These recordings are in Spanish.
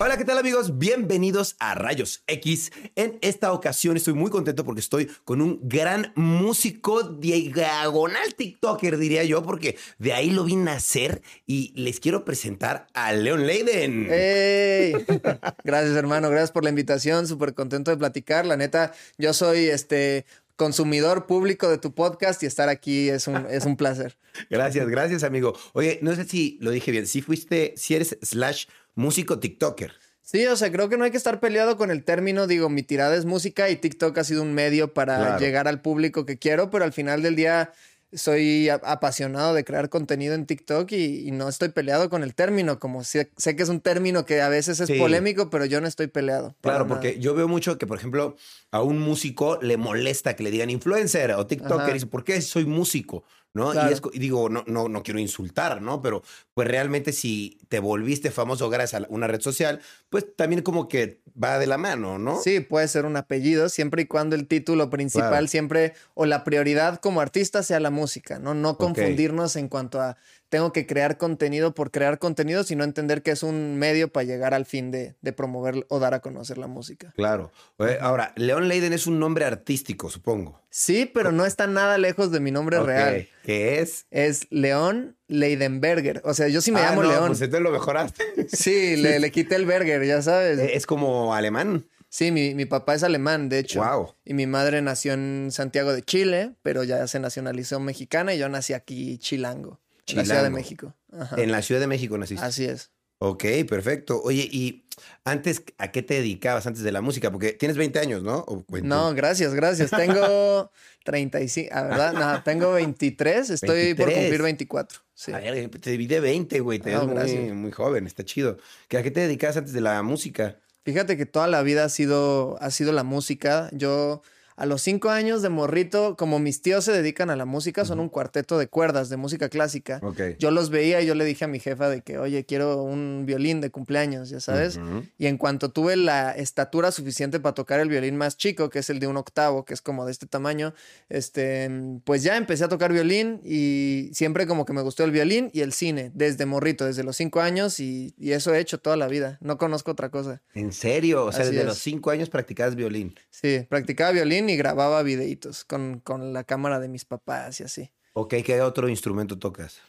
Hola, ¿qué tal amigos? Bienvenidos a Rayos X. En esta ocasión estoy muy contento porque estoy con un gran músico diagonal TikToker, diría yo, porque de ahí lo vi nacer y les quiero presentar a Leon Leiden. ¡Ey! Gracias, hermano. Gracias por la invitación. Súper contento de platicar. La neta, yo soy este consumidor público de tu podcast y estar aquí es un, es un placer. Gracias, gracias, amigo. Oye, no sé si lo dije bien. Si fuiste, si eres slash músico TikToker. Sí, o sea, creo que no hay que estar peleado con el término. Digo, mi tirada es música y TikTok ha sido un medio para Claro. llegar al público que quiero, pero al final del día soy apasionado de crear contenido en TikTok y, y no estoy peleado con el término, como sé, sé que es un término que a veces es Sí. polémico, pero yo no estoy peleado. Claro, nada. porque yo veo mucho que, por ejemplo, a un músico le molesta que le digan influencer o TikToker. Dice, ¿por qué soy músico? ¿No? Y, es y digo, no, no, no quiero insultar, ¿no? Pero pues realmente si te volviste famoso gracias a una red social, pues también como que va de la mano, ¿no? Sí, puede ser un apellido, siempre y cuando el título principal Claro. siempre o la prioridad como artista sea la música, ¿no? No confundirnos en cuanto a tengo que crear contenido por crear contenido, sino entender que es un medio para llegar al fin de, de promover o dar a conocer la música. Claro. Ahora, Leon Leiden es un nombre artístico, supongo. Sí, pero no está nada lejos de mi nombre real. ¿Qué es? Es León Leidenberger. O sea, yo sí me Ah, llamo no, León. Pues entonces lo mejoraste. Sí, le, le quité el Berger, ya sabes. es como alemán. Sí, mi, mi papá es alemán, de hecho. Wow. Y mi madre nació en Santiago de Chile, pero ya se nacionalizó mexicana y yo nací aquí chilango, en la Ciudad de Chilango. México. Ajá. En la Ciudad de México naciste. Así es. Ok, perfecto. Oye, y antes, ¿a qué te dedicabas antes de la música? Porque tienes 20 años, ¿no? O 21. No, gracias, gracias. Tengo 35, ah, ¿verdad? No, tengo 23, estoy por 23. cumplir 24. Sí. A ver, te divide 20, güey. Te ves muy, gracias. muy joven, está chido. ¿Que ¿A qué te dedicabas antes de la música? Fíjate que toda la vida ha sido, ha sido la música. Yo a los cinco años de morrito, como mis tíos se dedican a la música, son un cuarteto de cuerdas de música clásica. Yo los veía y yo le dije a mi jefa de que, oye, quiero un violín de cumpleaños, ya sabes. Y en cuanto tuve la estatura suficiente para tocar el violín más chico, que es el de un octavo, que es como de este tamaño, este, pues ya empecé a tocar violín y siempre como que me gustó el violín y el cine, desde morrito, desde los cinco años y, y eso he hecho toda la vida. No conozco otra cosa. ¿En serio? O sea, Así desde es. los 5 años practicabas violín. Sí, practicaba violín y grababa videitos con, con la cámara de mis papás y así. Ok, ¿qué otro instrumento tocas?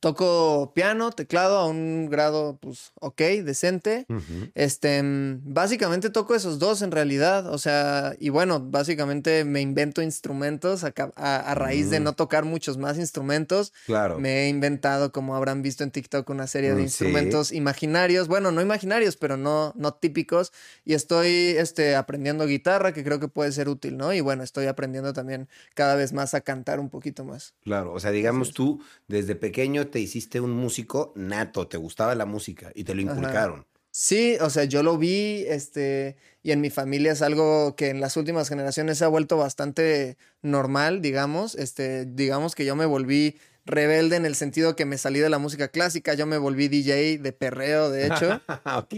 Toco piano, teclado a un grado, pues, ok, decente. Ujú. Este, mm, básicamente toco esos dos en realidad, o sea, y bueno, básicamente me invento instrumentos a, a- a raíz de Mm. no tocar muchos más instrumentos. Claro. Me he inventado, como habrán visto en TikTok, una serie Mm, de sí. instrumentos imaginarios, bueno, no imaginarios, pero no, no típicos, y estoy este, aprendiendo guitarra, que creo que puede ser útil, ¿no? Y bueno, estoy aprendiendo también cada vez más a cantar un poquito más. Claro, o sea, digamos tú desde pequeño te hiciste un músico nato, te gustaba la música y te lo Ajá. inculcaron. Sí, o sea, yo lo vi, este, y en mi familia es algo que en las últimas generaciones se ha vuelto bastante normal, digamos. Este, digamos que yo me volví rebelde en el sentido que me salí de la música clásica, yo me volví DJ de perreo, de hecho, ok.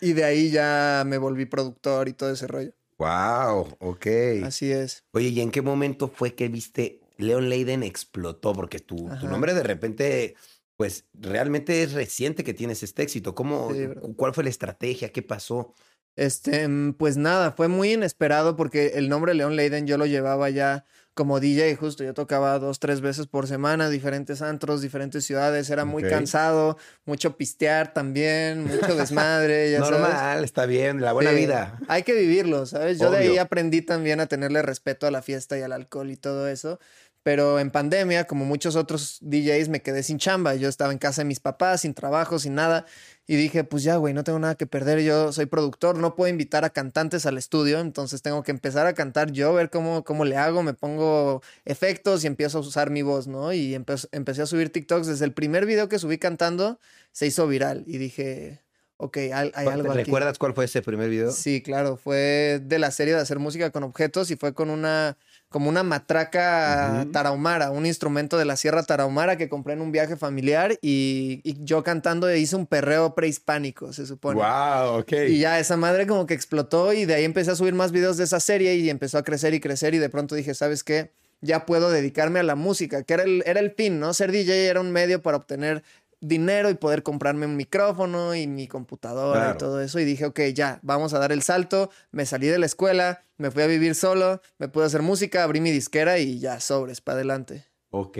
y de ahí ya me volví productor y todo ese rollo. Wow, ok. Así es. Oye, ¿y en qué momento fue que viste Leon Leiden explotó? Porque tu, tu nombre de repente, pues realmente es reciente que tienes este éxito. ¿Cómo, Sí. ¿Cuál fue la estrategia? ¿Qué pasó? Este, mm, pues nada, fue muy inesperado porque el nombre Leon Leiden yo lo llevaba ya como DJ, justo yo tocaba dos, tres veces por semana, diferentes antros, diferentes ciudades, era muy cansado, mucho pistear también, mucho desmadre, ya sabes. Normal, está bien, la buena Sí, vida. Hay que vivirlo, ¿sabes? Yo de ahí aprendí también a tenerle respeto a la fiesta y al alcohol y todo eso. Pero en pandemia, como muchos otros DJs, me quedé sin chamba. Yo estaba en casa de mis papás, sin trabajo, sin nada. Y dije, pues ya, güey, no tengo nada que perder. Yo soy productor, no puedo invitar a cantantes al estudio. Entonces tengo que empezar a cantar yo, ver cómo, cómo le hago. Me pongo efectos y empiezo a usar mi voz, ¿no? Y empecé a subir TikToks. Desde el primer video que subí cantando, se hizo viral. Y dije, ok, hay, algo aquí. ¿Recuerdas cuál fue ese primer video? Sí, claro. Fue de la serie de hacer música con objetos y fue con una como una matraca tarahumara, un instrumento de la Sierra Tarahumara que compré en un viaje familiar y, yo cantando hice un perreo prehispánico, se supone. Wow, ok. Y ya esa madre como que explotó y de ahí empecé a subir más videos de esa serie y empezó a crecer y crecer y de pronto dije, ¿sabes qué? Ya puedo dedicarme a la música, que era el, era el fin, ¿no? Ser DJ era un medio para obtener dinero y poder comprarme un micrófono y mi computadora y todo eso. Y dije, ok, ya, vamos a dar el salto. Me salí de la escuela, me fui a vivir solo, me pude hacer música, abrí mi disquera y ya, sobres, para adelante. Ok,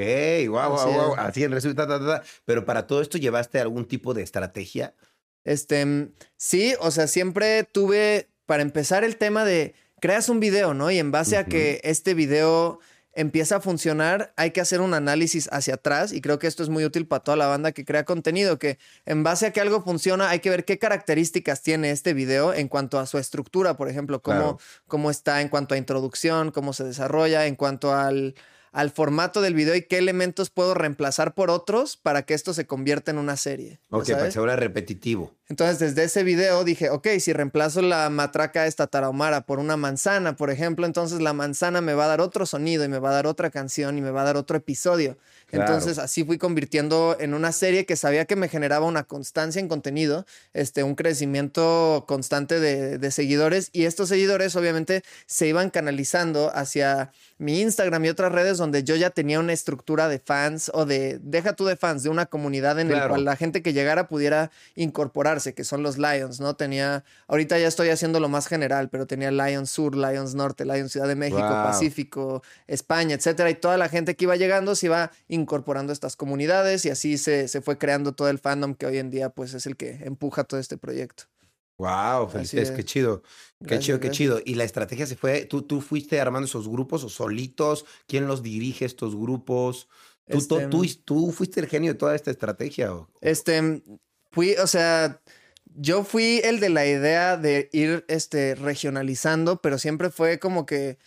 wow, wow, wow. Así en resumen, pero para todo esto llevaste algún tipo de estrategia. Este, sí, o sea, siempre tuve, para empezar, el tema de creas un video, ¿no? Y en base a que este video empieza a funcionar, hay que hacer un análisis hacia atrás y creo que esto es muy útil para toda la banda que crea contenido, que en base a que algo funciona hay que ver qué características tiene este video en cuanto a su estructura, por ejemplo, cómo, cómo está en cuanto a introducción, cómo se desarrolla, en cuanto al al formato del video y qué elementos puedo reemplazar por otros para que esto se convierta en una serie. Ok, para que sea repetitivo. Entonces, desde ese video dije, ok, si reemplazo la matraca esta tarahumara por una manzana, por ejemplo, entonces la manzana me va a dar otro sonido y me va a dar otra canción y me va a dar otro episodio. Entonces, así fui convirtiendo en una serie que sabía que me generaba una constancia en contenido, este, un crecimiento constante de, de seguidores y estos seguidores obviamente se iban canalizando hacia mi Instagram y otras redes donde yo ya tenía una estructura de fans o de, deja tú de fans, de una comunidad en la cual la gente que llegara pudiera incorporarse, que son los Lions, ¿no? Tenía, ahorita ya estoy haciendo lo más general, pero tenía Lions Sur, Lions Norte, Lions Ciudad de México, Pacífico, España, etcétera, y toda la gente que iba llegando se iba incorporando a estas comunidades y así se, se fue creando todo el fandom que hoy en día pues es el que empuja todo este proyecto. Wow, felicidades, qué chido. Qué chido, qué chido. Y la estrategia se fue, ¿tú, tú fuiste armando esos grupos o solitos, ¿quién los dirige estos grupos? ¿Tú, este, tú, tú, fuiste el genio de toda esta estrategia? Este, fui, o sea, yo fui el de la idea de ir este, regionalizando, pero siempre fue como que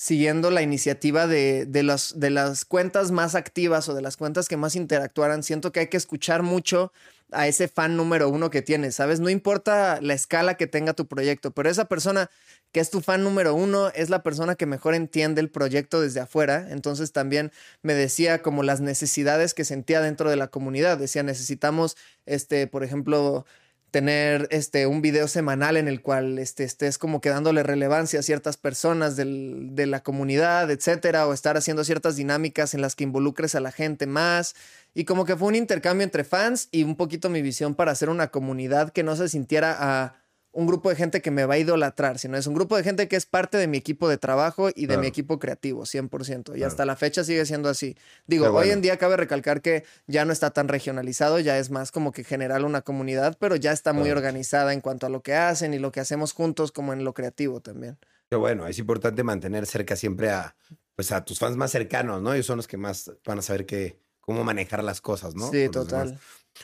siguiendo la iniciativa de, de, los, de las cuentas más activas o de las cuentas que más interactuaran. Siento que hay que escuchar mucho a ese fan número uno que tienes, ¿sabes? No importa la escala que tenga tu proyecto, pero esa persona que es tu fan número uno es la persona que mejor entiende el proyecto desde afuera. Entonces también me decía como las necesidades que sentía dentro de la comunidad. Decía, necesitamos, este, por ejemplo, tener este, un video semanal en el cual este, estés como que dándole relevancia a ciertas personas del, de la comunidad, etcétera, o estar haciendo ciertas dinámicas en las que involucres a la gente más. Y como que fue un intercambio entre fans y un poquito mi visión para hacer una comunidad que no se sintiera a un grupo de gente que me va a idolatrar, sino es un grupo de gente que es parte de mi equipo de trabajo y de mi equipo creativo, 100%. Y hasta la fecha sigue siendo así. Digo, hoy en día cabe recalcar que ya no está tan regionalizado, ya es más como que general una comunidad, pero ya está muy organizada en cuanto a lo que hacen y lo que hacemos juntos como en lo creativo también. Qué bueno, es importante mantener cerca siempre a, pues a tus fans más cercanos, ¿no? Ellos son los que más van a saber que, cómo manejar las cosas, ¿no? Sí, total.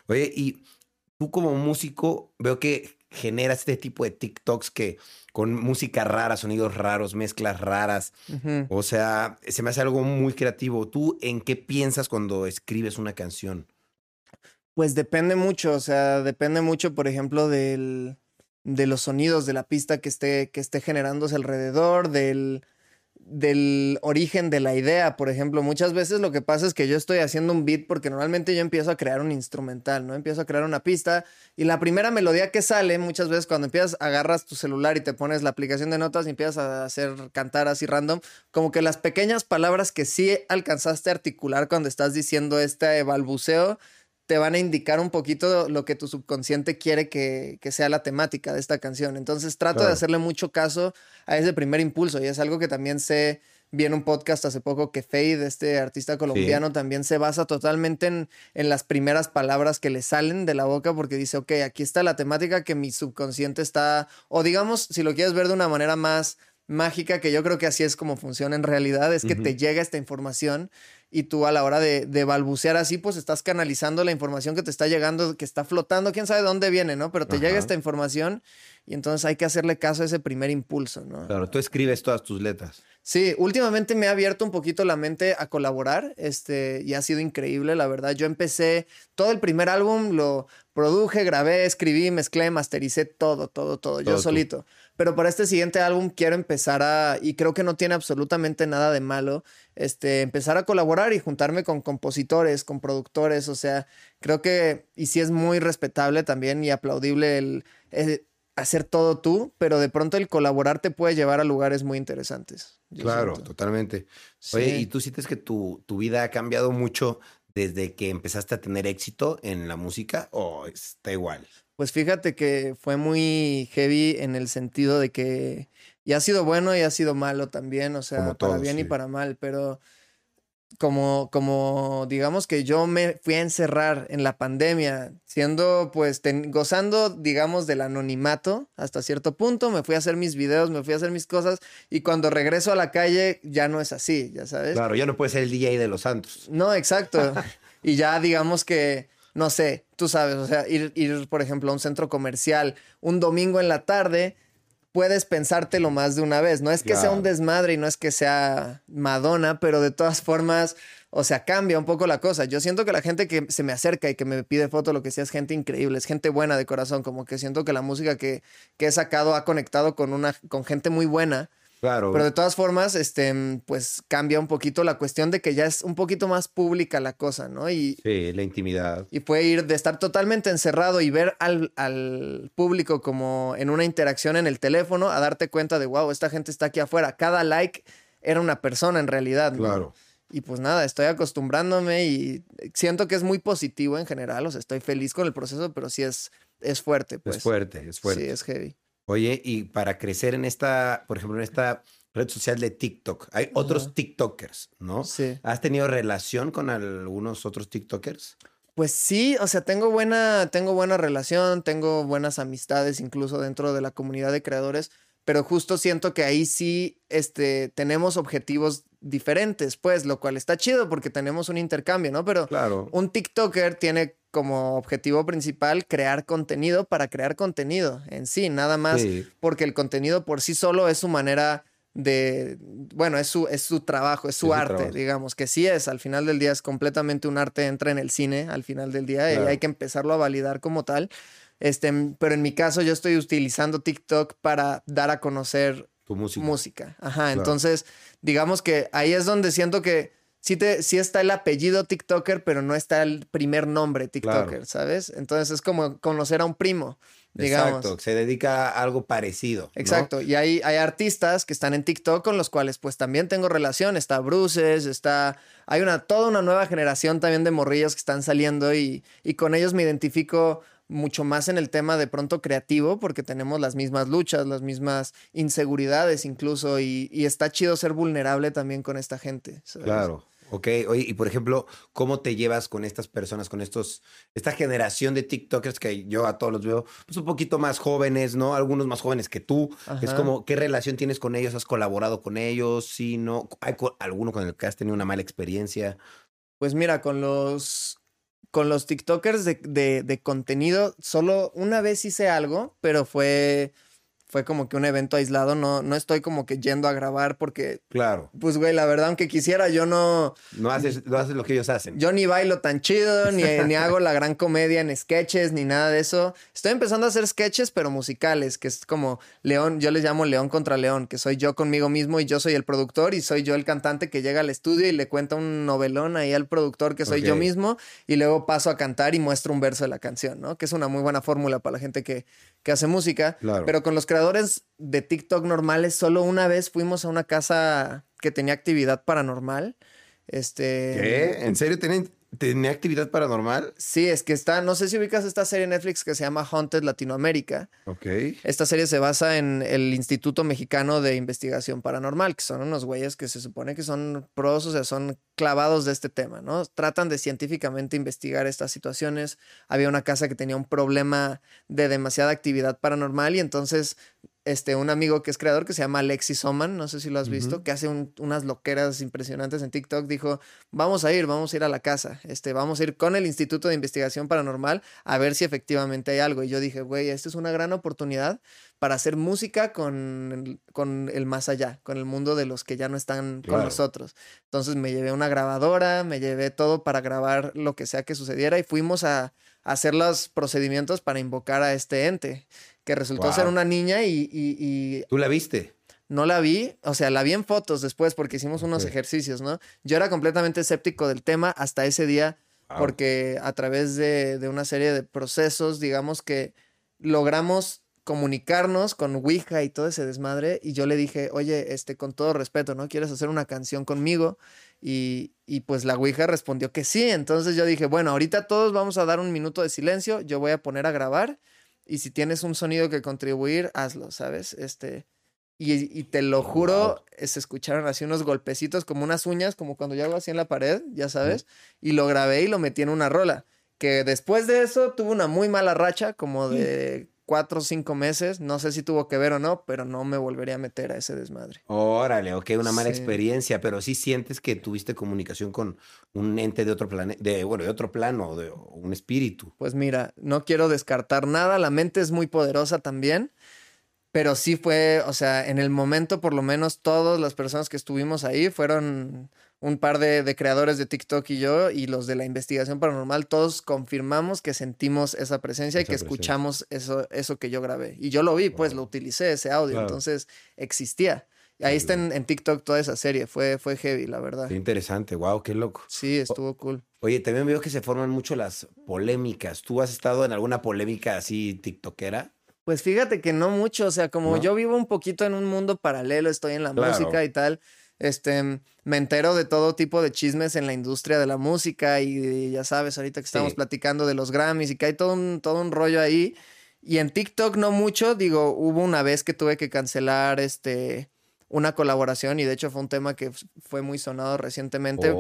Oye, y tú como músico veo que generas este tipo de TikToks que con música rara, sonidos raros, mezclas raras. O sea, se me hace algo muy creativo. ¿Tú en qué piensas cuando escribes una canción? Pues depende mucho, o sea, depende mucho, por ejemplo, del, de los sonidos de la pista que esté, que esté generándose alrededor, del, del origen de la idea, por ejemplo, muchas veces lo que pasa es que yo estoy haciendo un beat porque normalmente yo empiezo a crear un instrumental, ¿no? Empiezo a crear una pista y la primera melodía que sale, muchas veces cuando empiezas, agarras tu celular y te pones la aplicación de notas y empiezas a hacer cantar así random, como que las pequeñas palabras que sí alcanzaste a articular cuando estás diciendo este balbuceo, te van a indicar un poquito lo que tu subconsciente quiere que, sea la temática de esta canción. Entonces trato de hacerle mucho caso a ese primer impulso y es algo que también sé, vi en un podcast hace poco que Fade, este artista colombiano, también se basa totalmente en, en, las primeras palabras que le salen de la boca porque dice, ok, aquí está la temática que mi subconsciente está, o digamos, si lo quieres ver de una manera más mágica que yo creo que así es como funciona en realidad, es que te llega esta información y tú a la hora de, de, balbucear así, pues estás canalizando la información que te está llegando, que está flotando, quién sabe de dónde viene, ¿no? Pero te llega esta información y entonces hay que hacerle caso a ese primer impulso, ¿no? Claro, tú escribes todas tus letras. Sí, últimamente me ha abierto un poquito la mente a colaborar, este, y ha sido increíble, la verdad. Yo empecé todo el primer álbum, lo produje, grabé, escribí, mezclé, mastericé todo, todo, todo, yo solito. Pero para este siguiente álbum quiero empezar a, y creo que no tiene absolutamente nada de malo, este, empezar a colaborar y juntarme con compositores, con productores, o sea, creo que, y sí es muy respetable también y aplaudible el, hacer todo tú, pero de pronto el colaborar te puede llevar a lugares muy interesantes. Claro, totalmente. Oye, ¿y tú sientes que tu, tu vida ha cambiado mucho desde que empezaste a tener éxito en la música o está igual? Pues fíjate que fue muy heavy en el sentido de que ya ha sido bueno y ha sido malo también, o sea, para bien y para mal, pero como, como digamos que yo me fui a encerrar en la pandemia, siendo pues gozando, digamos, del anonimato hasta cierto punto, me fui a hacer mis videos, me fui a hacer mis cosas y cuando regreso a la calle ya no es así, ya sabes. Claro, ya no puede ser el DJ de los santos. No, exacto. y ya digamos que no sé, tú sabes, o sea, ir, ir, por ejemplo, a un centro comercial un domingo en la tarde, puedes pensártelo más de una vez. No es que sea un desmadre y no es que sea Madonna, pero de todas formas, o sea, cambia un poco la cosa. Yo siento que la gente que se me acerca y que me pide foto, lo que sea, es gente increíble, es gente buena de corazón, como que siento que la música que, que he sacado ha conectado con, una, con gente muy buena Claro. Pero de todas formas, este, pues cambia un poquito la cuestión de que ya es un poquito más pública la cosa, ¿no? Y, sí, la intimidad. Y puede ir de estar totalmente encerrado y ver al, al público como en una interacción en el teléfono a darte cuenta de, wow, esta gente está aquí afuera. Cada like era una persona en realidad. ¿no? Claro. Y pues nada, estoy acostumbrándome y siento que es muy positivo en general. O sea, estoy feliz con el proceso, pero sí es, es fuerte. Pues. Es fuerte, es fuerte. Sí, es heavy. Oye, y para crecer en esta, por ejemplo, en esta red social de TikTok, hay otros TikTokers, ¿no? Sí. ¿Has tenido relación con algunos otros TikTokers? Pues sí, o sea, tengo buena, tengo buena relación, tengo buenas amistades incluso dentro de la comunidad de creadores, pero justo siento que ahí sí este, tenemos objetivos diferentes, pues, lo cual está chido porque tenemos un intercambio, ¿no? Pero claro. un TikToker tiene como objetivo principal crear contenido para crear contenido en sí, nada más porque el contenido por sí solo es su manera de, bueno, es su, es su trabajo, es su arte, digamos, que sí es, al final del día es completamente un arte, entra en el cine al final del día y hay que empezarlo a validar como tal. Este, pero en mi caso yo estoy utilizando TikTok para dar a conocer tu música. música. Ajá, entonces digamos que ahí es donde siento que sí, te, sí está el apellido TikToker, pero no está el primer nombre TikToker, ¿sabes? Entonces es como conocer a un primo. Digamos. Exacto, se dedica a algo parecido. Exacto, y hay, hay artistas que están en TikTok con los cuales pues también tengo relación. Está Bruces, está... Hay una, toda una nueva generación también de morrillos que están saliendo y, y con ellos me identifico mucho más en el tema de pronto creativo, porque tenemos las mismas luchas, las mismas inseguridades incluso, y, y está chido ser vulnerable también con esta gente. Claro. Ok, oye, y por ejemplo, ¿cómo te llevas con estas personas, con estos, esta generación de TikTokers que yo a todos los veo, pues un poquito más jóvenes, ¿no? Algunos más jóvenes que tú. Es como, ¿qué relación tienes con ellos? ¿Has colaborado con ellos? Sí, no. ¿Hay alguno con el que has tenido una mala experiencia? Pues mira, con los, con los TikTokers de, de, de contenido, solo una vez hice algo, pero fue fue como que un evento aislado, no, no estoy como que yendo a grabar porque... Claro. Pues, güey, la verdad, aunque quisiera, yo no... No haces, no haces lo que ellos hacen. Yo ni bailo tan chido, ni, ni hago la gran comedia en sketches, ni nada de eso. Estoy empezando a hacer sketches, pero musicales, que es como León, yo les llamo León contra León, que soy yo conmigo mismo y yo soy el productor y soy yo el cantante que llega al estudio y le cuenta un novelón ahí al productor que soy yo mismo y luego paso a cantar y muestro un verso de la canción, ¿no? Que es una muy buena fórmula para la gente que, que hace música. Claro. Pero con los creadores de TikTok normales, solo una vez fuimos a una casa que tenía actividad paranormal. Este. ¿Qué? ¿En serio tienen ¿Tenía actividad paranormal? Sí, es que está, no sé si ubicas esta serie en Netflix que se llama Haunted Latinoamérica. Ok. Esta serie se basa en el Instituto Mexicano de Investigación Paranormal, que son unos güeyes que se supone que son pros, o sea, son clavados de este tema, ¿no? Tratan de científicamente investigar estas situaciones. Había una casa que tenía un problema de demasiada actividad paranormal y entonces este, un amigo que es creador que se llama Alexis Oman, no sé si lo has visto, que hace unas loqueras impresionantes en TikTok, dijo, vamos a ir, vamos a ir a la casa, este, vamos a ir con el Instituto de Investigación Paranormal a ver si efectivamente hay algo. Y yo dije, güey, esta es una gran oportunidad para hacer música con el, con el más allá, con el mundo de los que ya no están con nosotros. Entonces me llevé una grabadora, me llevé todo para grabar lo que sea que sucediera y fuimos a hacer los procedimientos para invocar a este ente, que resultó ser una niña y, ¿Tú la viste? No la vi, o sea, la vi en fotos después porque hicimos unos ejercicios, ¿no? Yo era completamente escéptico del tema hasta ese día porque a través de, de una serie de procesos, digamos que logramos comunicarnos con Ouija y todo ese desmadre. Y yo le dije, oye, este, con todo respeto, ¿no? ¿Quieres hacer una canción conmigo? Y, y, pues la Ouija respondió que sí. Entonces yo dije, bueno, ahorita todos vamos a dar un minuto de silencio. Yo voy a poner a grabar. Y si tienes un sonido que contribuir, hazlo, ¿sabes? Este. Y, y te lo juro, se escucharon así unos golpecitos como unas uñas, como cuando yo hago así en la pared, ya sabes. Y lo grabé y lo metí en una rola. Que después de eso tuve una muy mala racha, como de cuatro o cinco meses. No sé si tuvo que ver o no, pero no me volvería a meter a ese desmadre. Órale, ok, una mala experiencia, pero sí sientes que tuviste comunicación con un ente de otro planeta, de, bueno, de otro plano, de un espíritu. Pues mira, no quiero descartar nada, la mente es muy poderosa también. Pero sí fue, o sea, en el momento por lo menos todas las personas que estuvimos ahí fueron un par de, creadores de TikTok y yo, y los de la investigación paranormal, todos confirmamos que sentimos esa presencia y que escuchamos eso, eso que yo grabé. Y yo lo vi, pues lo utilicé, ese audio, entonces existía. Ahí está en, TikTok toda esa serie, fue, fue heavy, la verdad. Qué interesante, wow, qué loco. Sí, estuvo cool. Oye, también veo que se forman mucho las polémicas. ¿Tú has estado en alguna polémica así tiktokera? Pues fíjate que no mucho, o sea, como yo vivo un poquito en un mundo paralelo, estoy en la música y tal, este, me entero de todo tipo de chismes en la industria de la música y, ya sabes, ahorita que estamos platicando de los Grammys y que hay todo un, todo un rollo ahí. Y en TikTok no mucho, digo, hubo una vez que tuve que cancelar este una colaboración y de hecho fue un tema que fue muy sonado recientemente.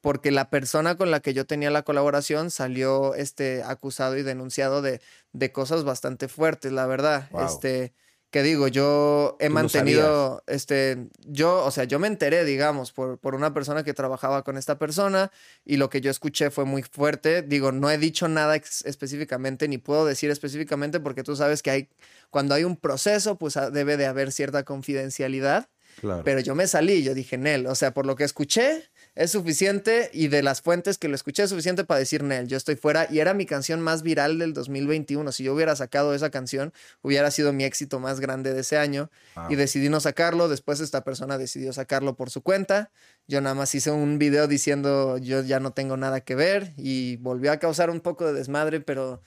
Porque la persona con la que yo tenía la colaboración salió este acusado y denunciado de, de cosas bastante fuertes, la verdad. Este que digo, yo he mantenido, este, yo, o sea, yo me enteré, digamos, por, por una persona que trabajaba con esta persona y lo que yo escuché fue muy fuerte. Digo, no he dicho nada específicamente, ni puedo decir específicamente porque tú sabes que hay, cuando hay un proceso, pues ah, debe de haber cierta confidencialidad. Pero yo me salí, yo dije, Nel, o sea, por lo que escuché, es suficiente y de las fuentes que lo escuché es suficiente para decir, Nel, yo estoy fuera y era mi canción más viral del 2021. Si yo hubiera sacado esa canción, hubiera sido mi éxito más grande de ese año y decidí no sacarlo. Después esta persona decidió sacarlo por su cuenta. Yo nada más hice un video diciendo yo ya no tengo nada que ver y volvió a causar un poco de desmadre, pero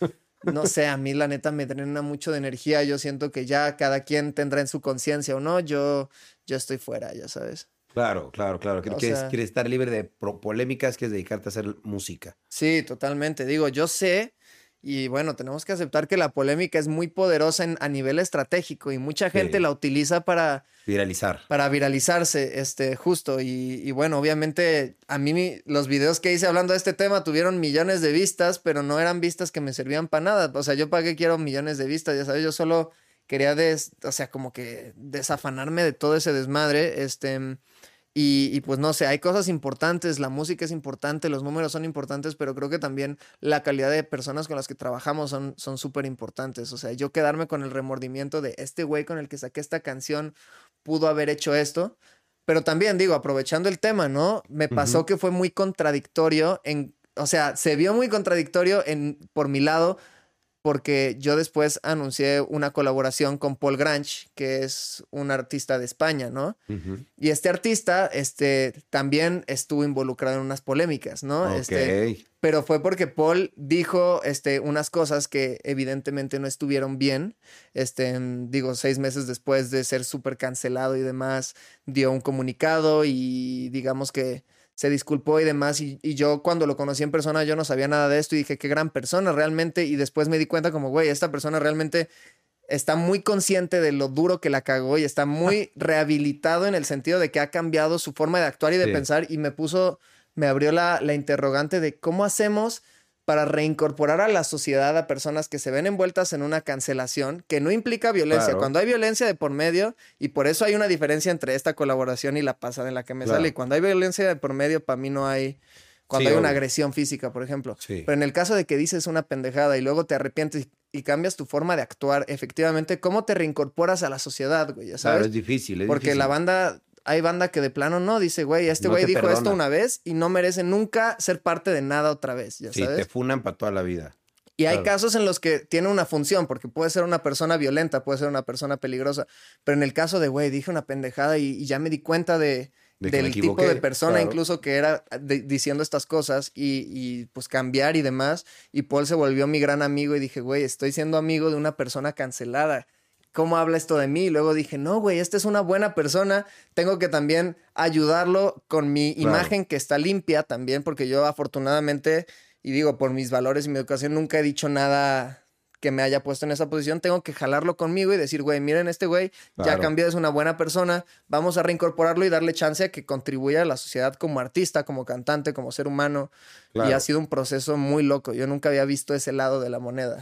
no sé, a mí la neta me drena mucho de energía. Yo siento que ya cada quien tendrá en su conciencia o no. Yo, yo estoy fuera, ya sabes. Claro, claro, claro. Quieres, estar libre de polémicas, quieres dedicarte a hacer música. Sí, totalmente. Digo, yo sé, y bueno, tenemos que aceptar que la polémica es muy poderosa en, a nivel estratégico y mucha gente la utiliza para... Viralizar. Para viralizarse, este, justo. Y, y, bueno, obviamente a mí los videos que hice hablando de este tema tuvieron millones de vistas, pero no eran vistas que me servían para nada. O sea, yo para qué quiero millones de vistas, ya sabes, yo solo quería, des, o sea, como que desafanarme de todo ese desmadre, este... Y, pues no sé, hay cosas importantes, la música es importante, los números son importantes, pero creo que también la calidad de personas con las que trabajamos son súper importantes. O sea, yo quedarme con el remordimiento de este güey con el que saqué esta canción pudo haber hecho esto. Pero también digo, aprovechando el tema, ¿no? Me pasó que fue muy contradictorio en, o sea, se vio muy contradictorio en, por mi lado, porque yo después anuncié una colaboración con Paul Grange, que es un artista de España, ¿no? Y este artista, este, también estuvo involucrado en unas polémicas, ¿no? Este, pero fue porque Paul dijo, este, unas cosas que evidentemente no estuvieron bien. Este, digo, seis meses después de ser súper cancelado y demás, dio un comunicado y digamos que se disculpó y demás. Y, yo cuando lo conocí en persona, yo no sabía nada de esto y dije, qué gran persona realmente. Y después me di cuenta como, güey, esta persona realmente está muy consciente de lo duro que la cagó y está muy rehabilitado en el sentido de que ha cambiado su forma de actuar y de pensar y me puso, me abrió la, la interrogante de cómo hacemos para reincorporar a la sociedad a personas que se ven envueltas en una cancelación que no implica violencia. Claro. Cuando hay violencia de por medio, y por eso hay una diferencia entre esta colaboración y la pasada en la que me Claro. sale, y cuando hay violencia de por medio, para mí no hay... Cuando Sí, hay una agresión física, por ejemplo. Sí. Pero en el caso de que dices una pendejada y luego te arrepientes y, cambias tu forma de actuar, efectivamente, ¿cómo te reincorporas a la sábad, güey? Ya Claro, ¿Sabes? es difícil. Es Porque difícil. la banda, hay banda que de plano no dice, güey, este No güey dijo perdona. esto una vez y no merece nunca ser parte de nada otra vez, ya Sí, sabes. te funan para toda la vida. Y hay casos en los que tiene una función, porque puede ser una persona violenta, puede ser una persona peligrosa, pero en el caso de, güey, dije una pendejada y, y ya me di cuenta de, del tipo de persona claro. incluso que era de- diciendo estas cosas y, y, pues cambiar y demás. Y Paul se volvió mi gran amigo y dije, güey, estoy siendo amigo de una persona cancelada. ¿Cómo habla esto de mí? Y luego dije, no, güey, esta es una buena persona. Tengo que también ayudarlo con mi Claro. imagen que está limpia también, porque yo afortunadamente, y digo, por mis valores y mi educación, nunca he dicho nada que me haya puesto en esa posición. Tengo que jalarlo conmigo y decir, güey, miren, este güey ya cambió, es una buena persona. Vamos a reincorporarlo y darle chance a que contribuya a la sociedad como artista, como cantante, como ser humano. Y ha sido un proceso muy loco. Yo nunca había visto ese lado de la moneda.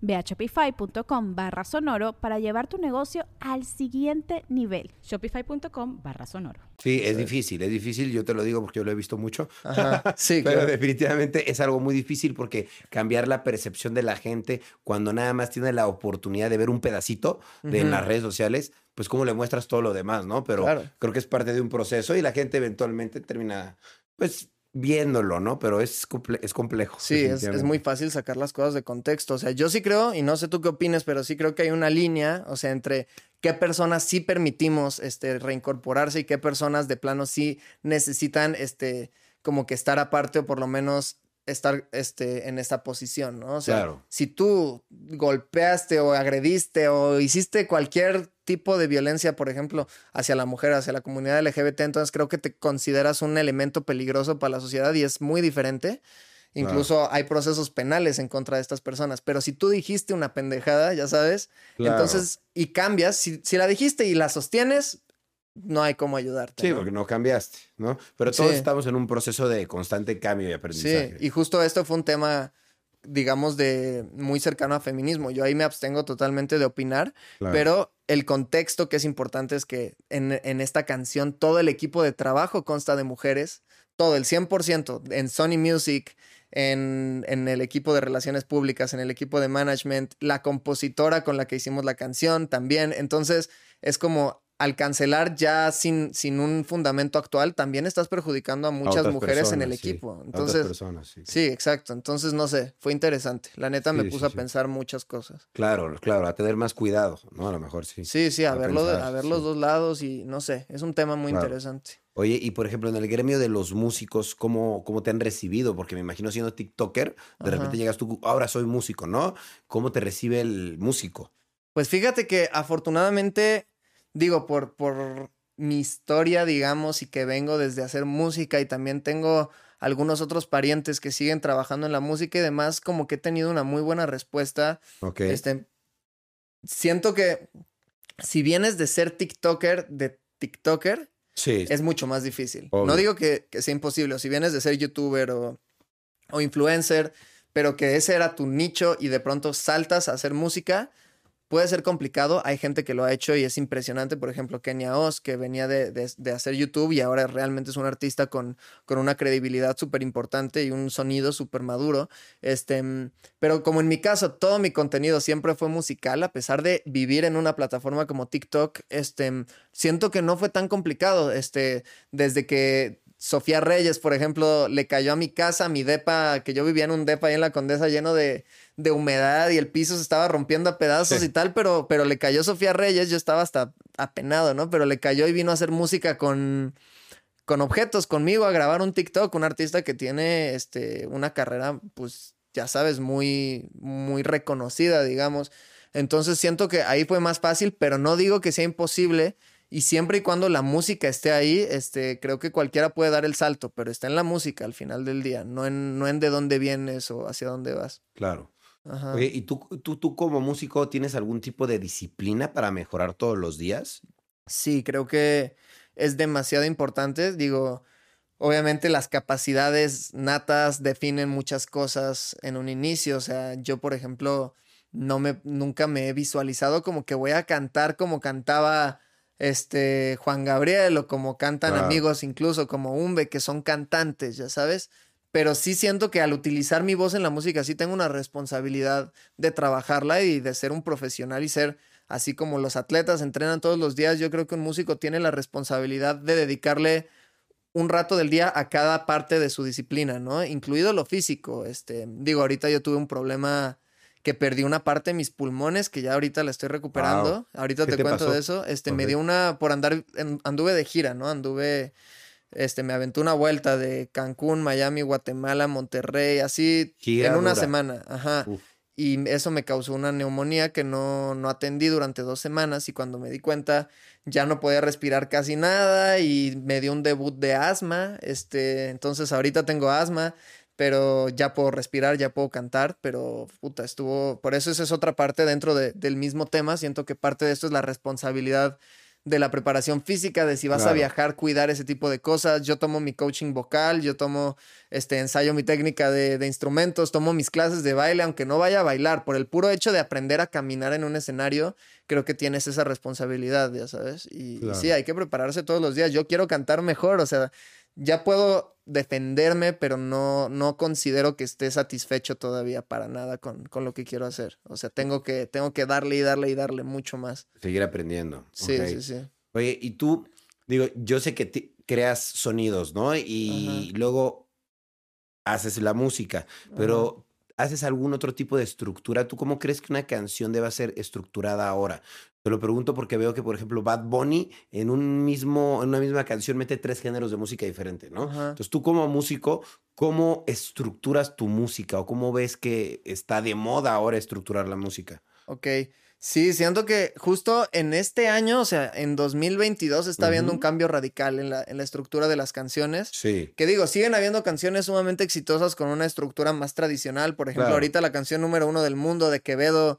Ve a shopify.com barra sonoro para llevar tu negocio al siguiente nivel. Shopify.com barra sonoro. Sí, es difícil, es difícil, yo te lo digo porque yo lo he visto mucho. Ajá. Sí, Pero claro. definitivamente es algo muy difícil porque cambiar la percepción de la gente cuando nada más tiene la oportunidad de ver un pedacito de en Ujú. las redes sociales, pues cómo le muestras todo lo demás, ¿no? Pero Claro. creo que es parte de un proceso y la gente eventualmente termina, pues, viéndolo, ¿no? Pero es, comple- es complejo. Sí, es, es muy fácil sacar las cosas de contexto. O sea, yo sí creo, y no sé tú qué opines, pero sí creo que hay una línea, o sea, entre qué personas sí permitimos este, reincorporarse y qué personas de plano sí necesitan este, como que estar aparte o por lo menos estar este, en esta posición, ¿no? O sea, Claro. si tú golpeaste o agrediste o hiciste cualquier tipo de violencia, por ejemplo, hacia la mujer, hacia la comunidad LGBT, entonces creo que te consideras un elemento peligroso para la sociedad y es muy diferente. Incluso hay procesos penales en contra de estas personas. Pero si tú dijiste una pendejada, ya sabes, Claro. entonces, y cambias, si, si la dijiste y la sostienes, no hay cómo ayudarte. Sí, ¿no? porque no cambiaste, ¿no? Pero todos Sí. estamos en un proceso de constante cambio y Sí, aprendizaje. y justo esto fue un tema, digamos, de muy cercano a feminismo. Yo ahí me abstengo totalmente de opinar, Claro. pero el contexto que es importante es que en, en esta canción todo el equipo de trabajo consta de mujeres, todo, el 100%, en Sony Music, en, en el equipo de relaciones públicas, en el equipo de management, la compositora con la que hicimos la canción también. Entonces, es como al cancelar ya sin, sin un fundamento actual, también estás perjudicando a muchas mujeres en el sí. equipo. Otras Entonces, personas, sí. Sí, exacto. Entonces, no sé, fue interesante. La neta me Sí, puso sí, a sí. pensar muchas cosas. Claro, claro, a tener más cuidado, ¿no? A lo mejor sí. Sí, sí, a, A pensar, a ver los sí. dos lados y no sé, es un tema muy Claro. interesante. Oye, y por ejemplo, en el gremio de los músicos, ¿cómo, cómo te han recibido? Porque me imagino siendo TikToker, de Ajá. repente llegas tú, ahora soy músico, ¿no? ¿Cómo te recibe el músico? Pues fíjate que afortunadamente, digo, por, por mi historia, digamos, y que vengo desde hacer música y también tengo algunos otros parientes que siguen trabajando en la música y demás, como que he tenido una muy buena respuesta. Ok. Este, siento que si vienes de ser TikToker, de TikToker, sí. es mucho más difícil. Obvio. No digo que, que sea imposible, o si vienes de ser youtuber o, o influencer, pero que ese era tu nicho y de pronto saltas a hacer música, puede ser complicado. Hay gente que lo ha hecho y es impresionante. Por ejemplo, Kenia Oz, que venía de, de, hacer YouTube y ahora realmente es un artista con, con una credibilidad súper importante y un sonido súper maduro. Este, pero como en mi caso, todo mi contenido siempre fue musical, a pesar de vivir en una plataforma como TikTok, este, siento que no fue tan complicado. Este, desde que Sofía Reyes, por ejemplo, le cayó a mi casa, a mi depa, que yo vivía en un depa ahí en la Condesa lleno de, de humedad y el piso se estaba rompiendo a pedazos y tal, pero, pero le cayó Sofía Reyes, yo estaba hasta apenado, ¿no? Pero le cayó y vino a hacer música con, con objetos conmigo, a grabar un TikTok, un artista que tiene este, una carrera, pues, ya sabes, muy, muy reconocida, digamos. Entonces siento que ahí fue más fácil, pero no digo que sea imposible y siempre y cuando la música esté ahí, este, creo que cualquiera puede dar el salto, pero está en la música al final del día, no en, no en de dónde vienes o hacia dónde vas. Claro. Oye, ¿y tú, tú, tú como músico tienes algún tipo de disciplina para mejorar todos los días? Sí, creo que es demasiado importante. Digo, obviamente las capacidades natas definen muchas cosas en un inicio. O sea, yo, por ejemplo, no me, nunca me he visualizado como que voy a cantar como cantaba este Juan Gabriel o como cantan amigos incluso como Umbe que son cantantes, ya sabes. Pero sí siento que al utilizar mi voz en la música sí tengo una responsabilidad de trabajarla y de ser un profesional y ser así como los atletas entrenan todos los días, yo creo que un músico tiene la responsabilidad de dedicarle un rato del día a cada parte de su disciplina, ¿no? Incluido lo físico. Este, digo, ahorita yo tuve un problema que perdí una parte de mis pulmones, que ya ahorita la estoy recuperando. Ahorita te, cuento de eso. Este, me dio una, por andar, anduve de gira, ¿no? Anduve, este, me aventé una vuelta de Cancún, Miami, Guatemala, Monterrey, así, en una semana. Ajá. Y eso me causó una neumonía que no, no atendí durante dos semanas y cuando me di cuenta ya no podía respirar casi nada y me dio un debut de asma. Este, entonces ahorita tengo asma pero ya puedo respirar, ya puedo cantar, pero puta, estuvo, por eso esa es otra parte dentro del mismo tema, siento que parte de esto es la responsabilidad de la preparación física, de si vas a viajar, cuidar ese tipo de cosas. Yo tomo mi coaching vocal, yo tomo, este, ensayo mi técnica de, instrumentos, tomo mis clases de baile, aunque no vaya a bailar, por el puro hecho de aprender a caminar en un escenario, creo que tienes esa responsabilidad, ya sabes. y sí, hay que prepararse todos los días. Yo quiero cantar mejor, o sea, ya puedo defenderme, pero no, no considero que esté satisfecho todavía para nada con, con, lo que quiero hacer. O sea, tengo que, tengo que darle y darle y darle mucho más. Seguir aprendiendo. Sí, sí, sí. Oye, y tú, digo, yo sé que creas sonidos, ¿no? Y luego haces la música, pero ¿haces algún otro tipo de estructura? ¿Tú cómo crees que una canción deba ser estructurada ahora? Te lo pregunto porque veo que, por ejemplo, Bad Bunny en un mismo, en una misma canción mete tres géneros de música diferente, ¿no? Entonces, tú como músico, ¿cómo estructuras tu música o cómo ves que está de moda ahora estructurar la música? Ok. Sí, siento que justo en este año, o sea, en 2022 está habiendo un cambio radical en la, en la, estructura de las canciones. Sí. Que digo, siguen habiendo canciones sumamente exitosas con una estructura más tradicional. Por ejemplo, ahorita la canción número uno del mundo de Quevedo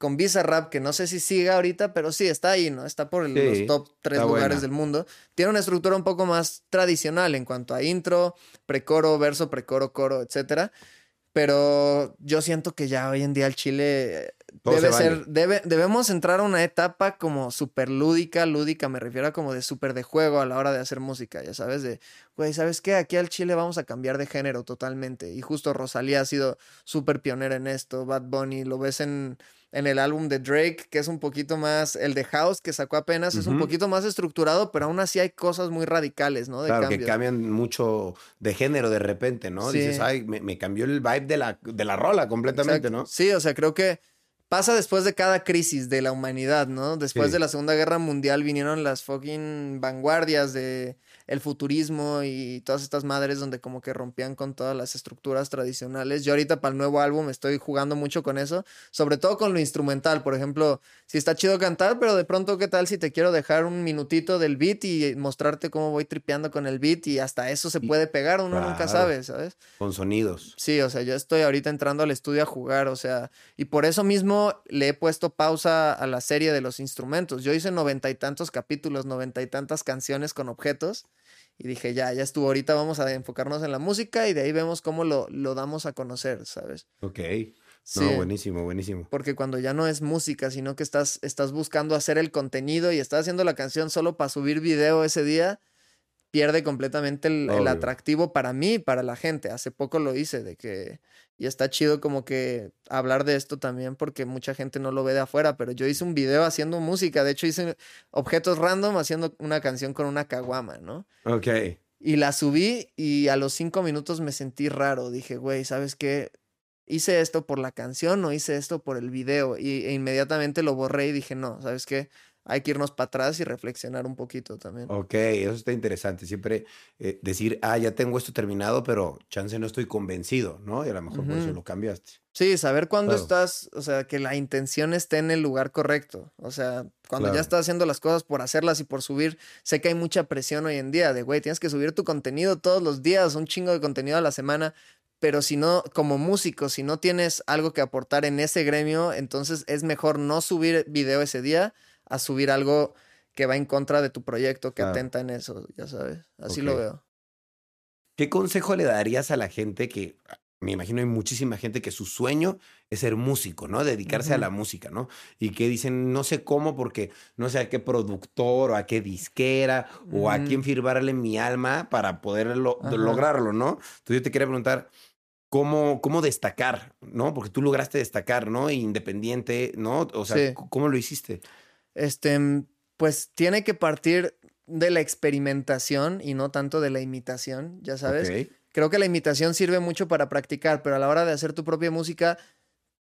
con Rap, que no sé si siga ahorita, pero sí, está ahí, ¿no? Está por los top tres lugares del mundo. Tiene una estructura un poco más tradicional en cuanto a intro, precoro, verso, precoro, coro, etcétera. Pero yo siento que ya hoy en día el Chile debe ser, debe, debemos entrar a una etapa como súper lúdica, lúdica me refiero a como de súper de juego a la hora de hacer música, ya sabes, de, güey, ¿sabes qué? Aquí al Chile vamos a cambiar de género totalmente. Y justo Rosalía ha sido súper pionera en esto, Bad Bunny, lo ves en en el álbum de Drake, que es un poquito más, el de House que sacó apenas, es un poquito más estructurado, pero aún así hay cosas muy radicales, ¿no? claro, que cambian mucho de género de repente, ¿no? Dices, ay, me, cambió el vibe de la, de la rola completamente, ¿no? Sí, o sea, creo que pasa después de cada crisis de la humanidad, ¿no? Después de la Segunda Guerra Mundial vinieron las fucking vanguardias de el futurismo y todas estas madres donde como que rompían con todas las estructuras tradicionales. Yo ahorita para el nuevo álbum estoy jugando mucho con eso, sobre todo con lo instrumental, por ejemplo, si está chido cantar, pero de pronto qué tal si te quiero dejar un minutito del beat y mostrarte cómo voy tripeando con el beat y hasta eso se puede pegar, uno nunca sabe, ¿sabes? Con sonidos. Sí, o sea, yo estoy ahorita entrando al estudio a jugar, o sea, y por eso mismo le he puesto pausa a la serie de los instrumentos. Yo hice noventa y tantos capítulos, noventa y tantas canciones con objetos y dije, ya, ya estuvo, ahorita vamos a enfocarnos en la música y de ahí vemos cómo lo, lo damos a conocer, ¿sabes? Ok. Sí. No, buenísimo, buenísimo. Porque cuando ya no es música, sino que estás, estás buscando hacer el contenido y estás haciendo la canción solo para subir video ese día, pierde completamente el, atractivo para mí para la gente. Hace poco lo hice, de que. Y está chido como que hablar de esto también, porque mucha gente no lo ve de afuera, pero yo hice un video haciendo música. De hecho, hice objetos random haciendo una canción con una caguama, ¿no? Ok. Y la subí y a los cinco minutos me sentí raro. Dije, güey, ¿sabes qué? Hice esto por la canción o hice esto por el video. Y e inmediatamente lo borré y dije, no, ¿sabes qué? Hay que irnos para atrás y reflexionar un poquito también. Ok, eso está interesante. Siempre eh, decir, ah, ya tengo esto terminado, pero chance no estoy convencido, ¿no? Y a lo mejor por eso lo cambiaste. Sí, saber cuándo Claro. estás, o sea, que la intención esté en el lugar correcto. O sea, cuando Claro. ya estás haciendo las cosas por hacerlas y por subir, sé que hay mucha presión hoy en día de, güey, tienes que subir tu contenido todos los días, un chingo de contenido a la semana. Pero si no, como músico, si no tienes algo que aportar en ese gremio, entonces es mejor no subir video ese día a subir algo que va en contra de tu proyecto, que Claro. atenta en eso, ya sabes. Así lo veo. ¿Qué consejo le darías a la gente que, me imagino hay muchísima gente que su sueño es ser músico, ¿no? Dedicarse a la música, ¿no? Y que dicen, no sé cómo, porque no sé a qué productor o a qué disquera o a Ujú. quién firmarle mi alma para poder lo- Ajá. lograrlo, ¿no? Entonces yo te quería preguntar, ¿cómo, cómo destacar, ¿no? Porque tú lograste destacar, ¿no? Independiente, ¿no? O sea, Sí. ¿cómo lo hiciste? Este, mm, pues tiene que partir de la experimentación y no tanto de la imitación, ya sabes. Creo que la imitación sirve mucho para practicar, pero a la hora de hacer tu propia música,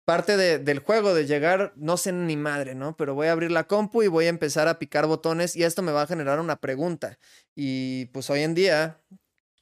parte de- del juego de llegar, no sé ni madre, ¿no? Pero voy a abrir la compu y voy a empezar a picar botones y esto me va a generar una pregunta. Y pues hoy en día,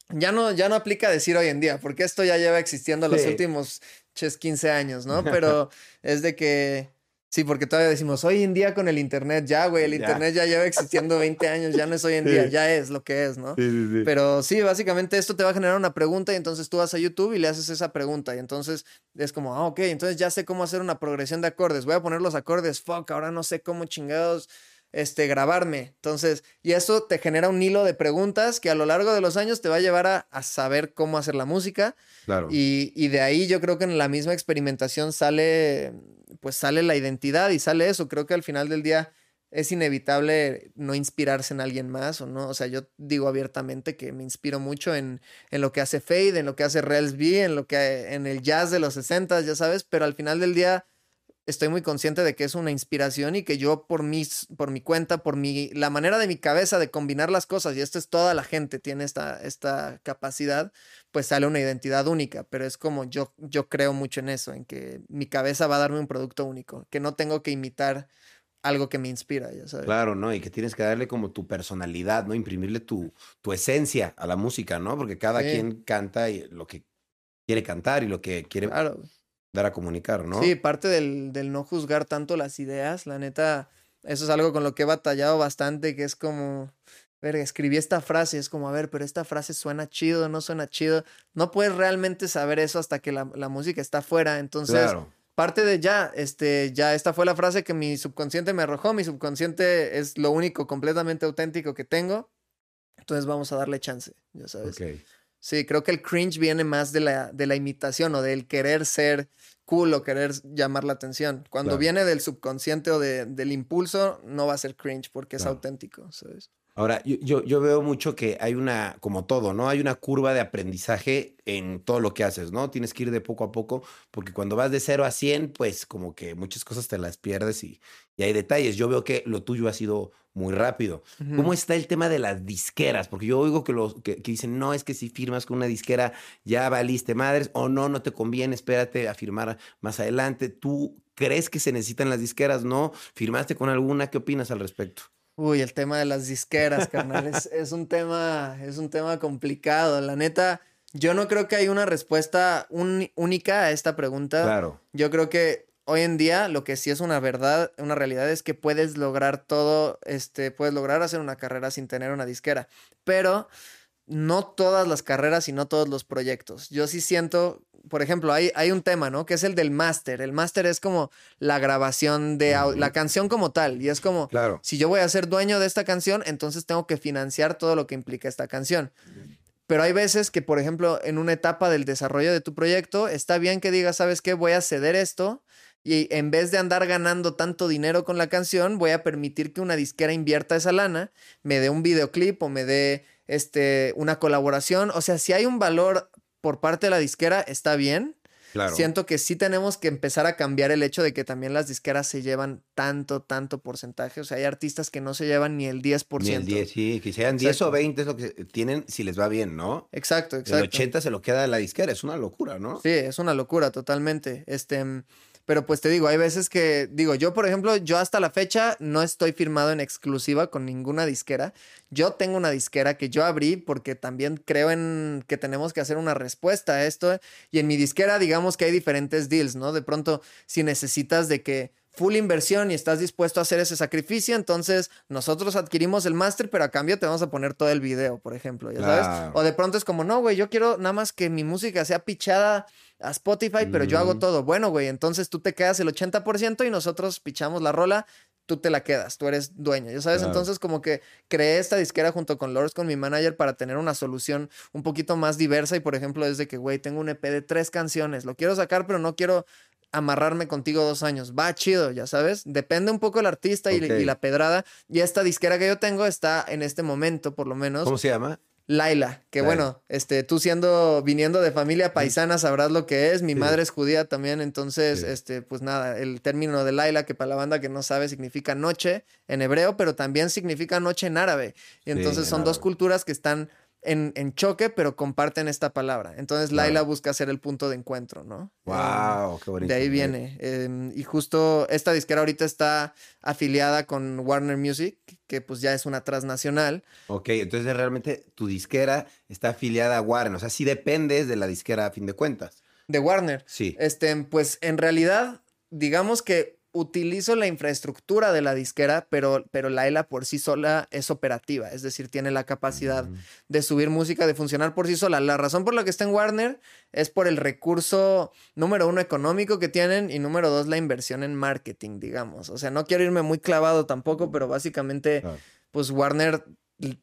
ya no, ya no aplica decir hoy en día, porque esto ya lleva existiendo los últimos ches 15 años, ¿no? Pero es de que, sí, porque todavía decimos, hoy en día con el Internet, ya, güey, el Ya. Internet ya lleva existiendo 20 años, ya no es hoy en día, ya es lo que es, ¿no? Sí, sí, sí. Pero sí, básicamente esto te va a generar una pregunta y entonces tú vas a YouTube y le haces esa pregunta y entonces es como, ah, ok, entonces ya sé cómo hacer una progresión de acordes, voy a poner los acordes, fuck, ahora no sé cómo chingados este, grabarme. Entonces, y eso te genera un hilo de preguntas que a lo largo de los años te va a llevar a, a saber cómo hacer la música Claro. y, y de ahí yo creo que en la misma experimentación sale, pues sale la identidad y sale eso. Creo que al final del día es inevitable no inspirarse en alguien más o no. O sea, yo digo abiertamente que me inspiro mucho en, en lo que hace Fade, en lo que hace Rels B, en lo que en el jazz de los 60, ya sabes, pero al final del día estoy muy consciente de que es una inspiración y que yo por mis, por mi cuenta, por mi, la manera de mi cabeza de combinar las cosas, y esto es toda la gente tiene esta, esta capacidad, pues sale una identidad única, pero es como yo, yo creo mucho en eso, en que mi cabeza va a darme un producto único, que no tengo que imitar algo que me inspira, ya sabes. Claro, ¿no? Y que tienes que darle como tu personalidad, ¿no? Imprimirle tu, tu esencia a la música, ¿no? Porque cada Sí. quien canta y lo que quiere cantar y lo que quiere Claro. dar a comunicar, ¿no? Sí, parte del, del no juzgar tanto las ideas, la neta, eso es algo con lo que he batallado bastante, que es como, ver, escribí esta frase, es como, a ver, pero esta frase suena chido, no suena chido. No puedes realmente saber eso hasta que la, la música está afuera, entonces... Claro. parte de ya, este, ya esta fue la frase que mi subconsciente me arrojó, mi subconsciente es lo único completamente auténtico que tengo, entonces vamos a darle chance, ya sabes. Sí, creo que el cringe viene más de la, de la imitación o del querer ser cool o querer llamar la atención. Cuando Claro. viene del subconsciente o de- del impulso, no va a ser cringe porque es auténtico, ¿sabes? Ahora, yo, yo, yo veo mucho que hay una, como todo, ¿no? Hay una curva de aprendizaje en todo lo que haces, ¿no? Tienes que ir de poco a poco, porque cuando vas de 0 a 100, pues como que muchas cosas te las pierdes y, y hay detalles. Yo veo que lo tuyo ha sido muy rápido. ¿Cómo está el tema de las disqueras? Porque yo oigo que, los, que, que dicen, no, es que si firmas con una disquera ya valiste madres, o no, no te conviene, espérate a firmar más adelante. ¿Tú crees que se necesitan las disqueras? ¿No? ¿Firmaste con alguna? ¿Qué opinas al respecto? Uy, el tema de las disqueras, carnal, es, es un tema, es un tema complicado. La neta, yo no creo que hay una respuesta un- única a esta pregunta. Claro. Yo creo que hoy en día lo que sí es una verdad, una realidad es que puedes lograr todo, este, puedes lograr hacer una carrera sin tener una disquera, pero no todas las carreras y no todos los proyectos. Yo sí siento, por ejemplo, hay, hay un tema, ¿no? Que es el del máster. El máster es como la grabación de la canción como tal y es como Claro. si yo voy a ser dueño de esta canción, entonces tengo que financiar todo lo que implica esta canción. Pero hay veces que, por ejemplo, en una etapa del desarrollo de tu proyecto, está bien que digas, ¿sabes qué? Voy a ceder esto y en vez de andar ganando tanto dinero con la canción, voy a permitir que una disquera invierta esa lana, me dé un videoclip o me dé este, una colaboración. O sea, si hay un valor por parte de la disquera, está bien. Siento que sí tenemos que empezar a cambiar el hecho de que también las disqueras se llevan tanto, tanto porcentaje. O sea, hay artistas que no se llevan ni el 10%. Ni el 10, sí, que sean 10 o 20 es lo que tienen si les va bien, ¿no? Exacto, exacto. El 80 se lo queda de la disquera, es una locura, ¿no? Sí, es una locura totalmente. Este, pero pues te digo, hay veces que, digo, yo por ejemplo, yo hasta la fecha no estoy firmado en exclusiva con ninguna disquera. Yo tengo una disquera que yo abrí porque también creo en que tenemos que hacer una respuesta a esto. Y en mi disquera, digamos que hay diferentes deals, ¿no? De pronto, si necesitas de que full inversión y estás dispuesto a hacer ese sacrificio, entonces nosotros adquirimos el máster, pero a cambio te vamos a poner todo el video, por ejemplo, ya sabes. O de pronto es como, no, güey, yo quiero nada más que mi música sea pichada a Spotify, pero yo hago todo. Bueno, güey, entonces tú te quedas el 80% y nosotros pichamos la rola, tú te la quedas, tú eres dueño, ¿ya sabes? Entonces como que creé esta disquera junto con Lords, con mi manager, para tener una solución un poquito más diversa y por ejemplo es de que, güey, tengo un EP de tres canciones, lo quiero sacar, pero no quiero amarrarme contigo dos años. Va chido, ya sabes. Depende un poco el artista y, y, la pedrada. Y esta disquera que yo tengo está en este momento, por lo menos. ¿Cómo se llama? Laila, que bueno, este, tú siendo, viniendo de familia paisana, sabrás lo que es. Mi madre es judía también, entonces, este, pues nada, el término de Laila, que para la banda que no sabe, significa noche en hebreo, pero también significa noche en árabe. Y entonces son dos culturas que están en, choque, pero comparten esta palabra. Entonces Laila busca ser el punto de encuentro, ¿no? ¡Wow! ¡Qué bonito! De ahí viene. Em, y justo esta disquera ahorita está afiliada con Warner Music, que pues ya es una transnacional. Ok, entonces realmente tu disquera está afiliada a Warner, o sea, sí dependes de la disquera a fin de cuentas. De Warner. Sí. Este, pues en realidad, digamos que utilizo la infraestructura de la disquera, pero, pero la ELA por sí sola es operativa, es decir, tiene la capacidad mm. de subir música, de funcionar por sí sola. La razón por la que está en Warner es por el recurso número uno económico que tienen y número dos la inversión en marketing, digamos. O sea, no quiero irme muy clavado tampoco, pero básicamente, pues Warner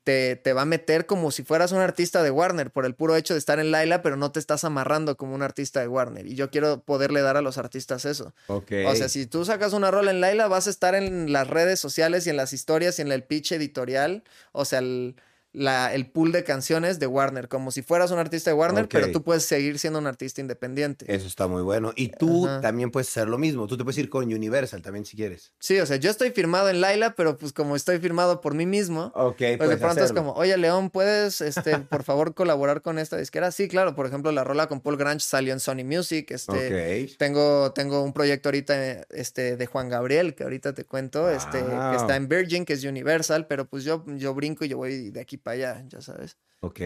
te, te, va a meter como si fueras un artista de Warner por el puro hecho de estar en Laila, pero no te estás amarrando como un artista de Warner. Y yo quiero poderle dar a los artistas eso. O sea, si tú sacas una rola en Laila, vas a estar en las redes sociales y en las historias y en el pitch editorial. O sea, el, la, el pool de canciones de Warner, como si fueras un artista de Warner, pero tú puedes seguir siendo un artista independiente. Eso está muy bueno. Y tú también puedes hacer lo mismo. Tú te puedes ir con Universal también si quieres. Sí, o sea, yo estoy firmado en Laila, pero pues como estoy firmado por mí mismo, pues de pronto es como, oye León, ¿puedes, este, por favor, colaborar con esta disquera? Sí, claro. Por ejemplo, la rola con Paul Grange salió en Sony Music. Este, tengo, tengo un proyecto ahorita este, de Juan Gabriel, que ahorita te cuento, este, que está en Virgin, que es Universal, pero pues yo, yo brinco y yo voy de aquí para allá, ya sabes. Ok.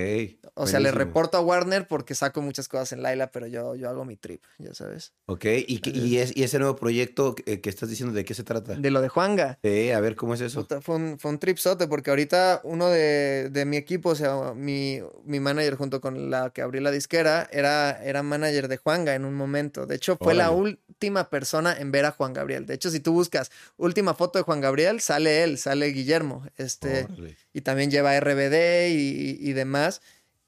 O sea, le reporto a Warner porque saco muchas cosas en Laila, pero yo, yo hago mi trip, ya sabes. Ok, ¿y, y, es, y ese nuevo proyecto que, estás diciendo, ¿de qué se trata? De lo de Juanga. Sí, a ver, ¿cómo es eso? fue, un, fue un tripsote porque ahorita uno de, de, mi equipo, o sea, mi, mi manager junto con la que abrí la disquera, era, era manager de Juanga en un momento. De hecho, fue la última persona en ver a Juan Gabriel. De hecho, si tú buscas última foto de Juan Gabriel, sale él, sale Guillermo. Este, y también lleva RBD y, y demás.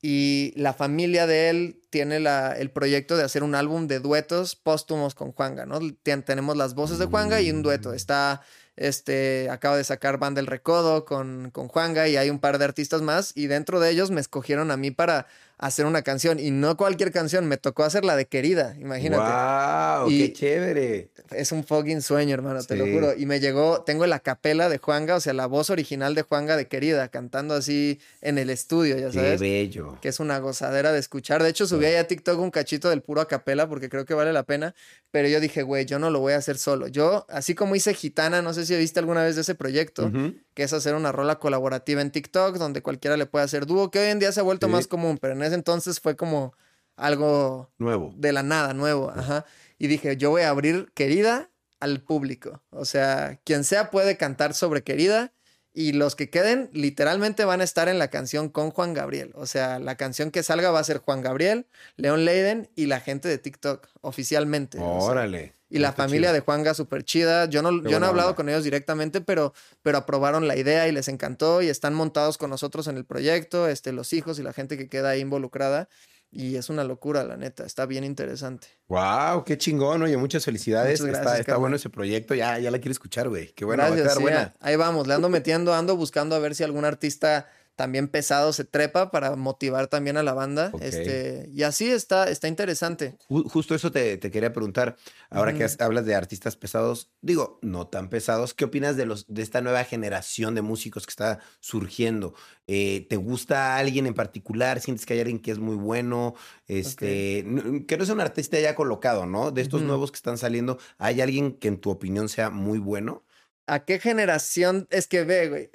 Y la familia de él tiene la, el proyecto de hacer un álbum de duetos póstumos con Juanga, ¿no? tenemos las voces de Juanga y un dueto. Mm. Está, este, acaba de sacar Banda El Recodo con, con Juanga y hay un par de artistas más. Y dentro de ellos me escogieron a mí para hacer una canción. Y no cualquier canción, me tocó hacer la de Querida, imagínate. ¡Wow! ¡Qué chévere! Es un fucking sueño, hermano, te lo juro. Y me llegó, tengo la capela de Juanga, o sea, la voz original de Juanga de Querida, cantando así en el estudio, ya sabes. ¡Qué bello! Que es una gozadera de escuchar. De hecho, subí ahí a TikTok un cachito del puro a capela porque creo que vale la pena. Pero yo dije, güey, yo no lo voy a hacer solo. Yo, así como hice Gitana, no sé si viste alguna vez de ese proyecto, que es hacer una rola colaborativa en TikTok donde cualquiera le puede hacer dúo, que hoy en día se ha vuelto más común, pero en ese entonces fue como algo nuevo. De la nada, nuevo, ajá. Y dije, yo voy a abrir Querida al público. O sea, quien sea puede cantar sobre Querida Y los que queden literalmente van a estar en la canción con Juan Gabriel. O sea, la canción que salga va a ser Juan Gabriel, León Leiden y la gente de TikTok oficialmente. Órale. Y la familia de Juanga súper chida. Yo no, yo no he hablado con ellos directamente, pero, pero aprobaron la idea y les encantó y están montados con nosotros en el proyecto, este, los hijos y la gente que queda ahí involucrada. Y es una locura, la neta. Está bien interesante. Wow, qué chingón, oye, muchas felicidades. está, bueno ese proyecto. Ya, ya la quiero escuchar, güey. Qué bueno, va a buena. Ahí vamos, le ando metiendo, ando buscando a ver si algún artista también pesado se trepa para motivar también a la banda. Este, y así está, está interesante. Justo eso te, quería preguntar. Ahora que hablas de artistas pesados, digo, no tan pesados, ¿qué opinas de los de esta nueva generación de músicos que está surgiendo? Eh, ¿Te gusta alguien en particular? ¿Sientes que hay alguien que es muy bueno? Este, que no es un artista ya colocado, ¿no? De estos nuevos que están saliendo, ¿hay alguien que en tu opinión sea muy bueno? ¿A qué generación es que ve, güey?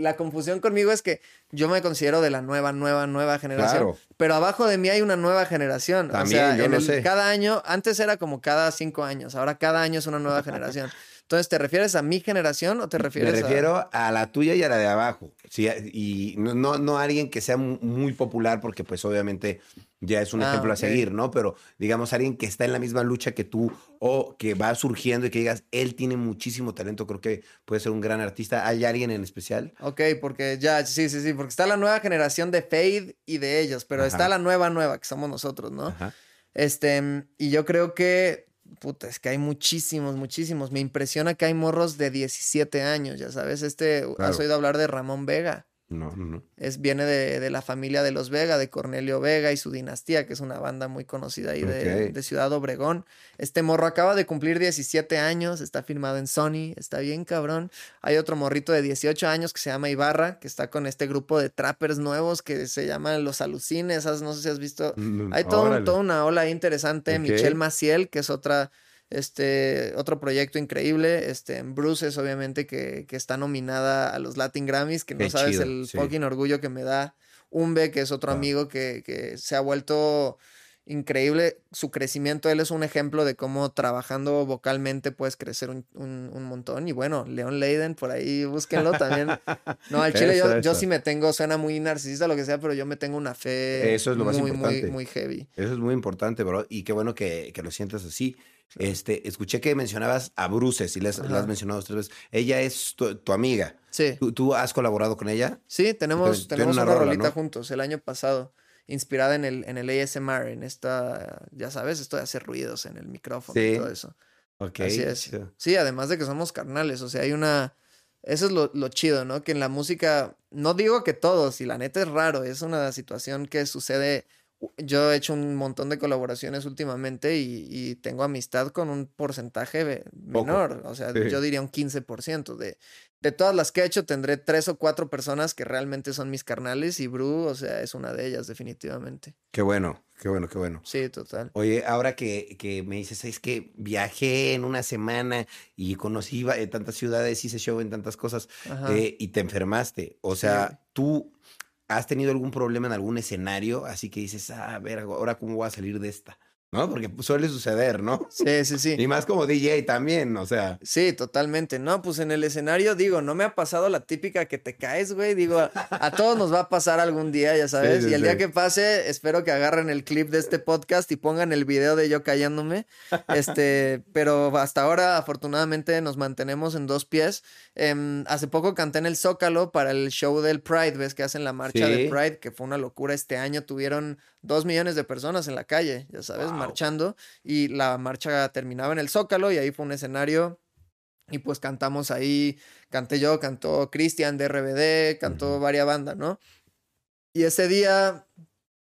la confusión conmigo es que yo me considero de la nueva, nueva, nueva generación. Pero abajo de mí hay una nueva generación. También, o sea, yo sé. cada año, antes era como cada cinco años, ahora cada año es una nueva generación. Entonces, ¿te refieres a mi generación o te refieres Me refiero a... la tuya y a la de abajo. Sí, y no, no, no alguien que sea muy popular, porque pues obviamente ya es un ah, ejemplo a seguir, ¿no? Pero digamos, alguien que está en la misma lucha que tú o que va surgiendo y que digas, él tiene muchísimo talento, creo que puede ser un gran artista. ¿Hay alguien en especial? Ok, porque ya, sí, sí, sí, porque está la nueva generación de Fade y de ellos, pero está la nueva, nueva, que somos nosotros, ¿no? Este, y yo creo que puta, es que hay muchísimos, muchísimos. Me impresiona que hay morros de 17 años, ya sabes. Este, ¿has oído hablar de Ramón Vega? No, no, no. Es, viene de, la familia de los Vega, de Cornelio Vega y su dinastía, que es una banda muy conocida ahí de, Ciudad Obregón. Este morro acaba de cumplir 17 años, está firmado en Sony, está bien cabrón. Hay otro morrito de 18 años que se llama Ibarra, que está con este grupo de trappers nuevos que se llaman Los Alucines, no sé si has visto. Mm, Hay todo, toda una ola interesante. Michelle Maciel, que es otra este, otro proyecto increíble, este, Bruces, obviamente, que, que está nominada a los Latin Grammys, que no sabes el fucking orgullo que me da. Umbe, que es otro amigo que, que se ha vuelto increíble su crecimiento. Él es un ejemplo de cómo trabajando vocalmente puedes crecer un, un, montón. Y bueno, Leon Leiden, por ahí búsquenlo también. No, al chile yo, yo, sí me tengo, suena muy narcisista lo que sea, pero yo me tengo una fe eso es lo muy, más importante. muy, muy heavy. Eso es muy importante, bro. Y qué bueno que, que lo sientas así. Este, escuché que mencionabas a Bruces y la has mencionado tres veces. Ella es tu, amiga. Sí. ¿Tú, has colaborado con ella? Sí, tenemos, tenemos una, rolita juntos el año pasado, inspirada en el, en el ASMR, en esta, ya sabes, esto de hacer ruidos en el micrófono y todo eso. Ok. Así es. Sí, además de que somos carnales, o sea, hay una... Eso es lo, lo, chido, ¿no? Que en la música, no digo que todos, y la neta es raro, es una situación que sucede yo he hecho un montón de colaboraciones últimamente y, tengo amistad con un porcentaje menor, o sea, yo diría un 15%. De, de todas las que he hecho, tendré tres o cuatro personas que realmente son mis carnales y Bru, o sea, es una de ellas definitivamente. Qué bueno, qué bueno, qué bueno. Sí, total. Oye, ahora que, que me dices, es que viajé en una semana y conocí tantas ciudades, hice show en tantas cosas eh, y te enfermaste, o sea, tú ¿Has tenido algún problema en algún escenario? Así que dices, ah, a ver, ahora cómo voy a salir de esta. ¿No? Porque suele suceder, ¿no? Sí, sí, sí. Y más como DJ también, o sea. Sí, totalmente. No, pues en el escenario, digo, no me ha pasado la típica que te caes, güey. Digo, a, todos nos va a pasar algún día, ya sabes. y el día que pase, espero que agarren el clip de este podcast y pongan el video de yo cayéndome. Este, pero hasta ahora, afortunadamente, nos mantenemos en dos pies. Em, hace poco canté en el Zócalo para el show del Pride, ves que hacen la marcha del Pride, que fue una locura este año. Tuvieron dos millones de personas en la calle, ya sabes, marchando. Y la marcha terminaba en el Zócalo y ahí fue un escenario. Y pues cantamos ahí, canté yo, cantó Cristian de RBD, cantó varias bandas, ¿no? Y ese día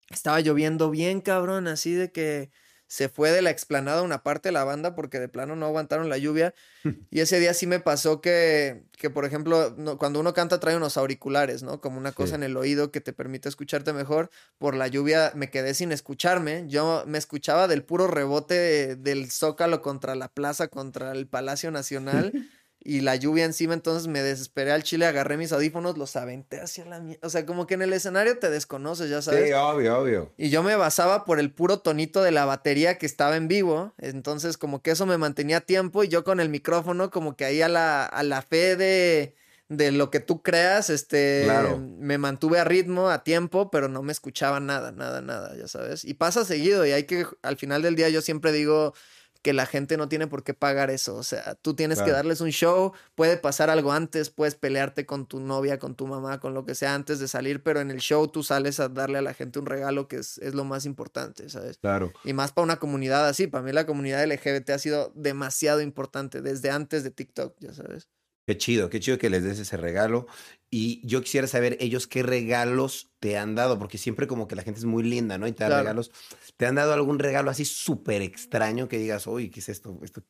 estaba lloviendo bien cabrón, así de que se fue de la explanada una parte de la banda porque de plano no aguantaron la lluvia. y ese día sí me pasó que, que por ejemplo, cuando uno canta trae unos auriculares, ¿no? Como una cosa en el oído que te permite escucharte mejor. Por la lluvia me quedé sin escucharme. Yo me escuchaba del puro rebote del zócalo contra la plaza, contra el Palacio Nacional. y la lluvia encima, entonces me desesperé al chile, agarré mis audífonos, los aventé hacia la mierda. O sea, como que en el escenario te desconoces, ya sabes. Sí, obvio, obvio. Y yo me basaba por el puro tonito de la batería que estaba en vivo. Entonces, como que eso me mantenía tiempo y yo con el micrófono, como que ahí a la, a la fe de, de lo que tú creas, este, Claro. me mantuve a ritmo, a tiempo, pero no me escuchaba nada, nada, nada, ya sabes. Y pasa seguido y hay que, al final del día yo siempre digo que la gente no tiene por qué pagar eso, o sea, tú tienes que darles un show, puede pasar algo antes, puedes pelearte con tu novia, con tu mamá, con lo que sea antes de salir, pero en el show tú sales a darle a la gente un regalo que es, es lo más importante, ¿sabes? Claro. Y más para una comunidad así, para mí la comunidad LGBT ha sido demasiado importante desde antes de TikTok, ya sabes. Qué chido, qué chido que les des ese regalo. Y yo quisiera saber ellos qué regalos te han dado, porque siempre como que la gente es muy linda, ¿no? Y te da Claro. regalos. ¿Te han dado algún regalo así súper extraño que digas, uy, ¿qué es esto? Esto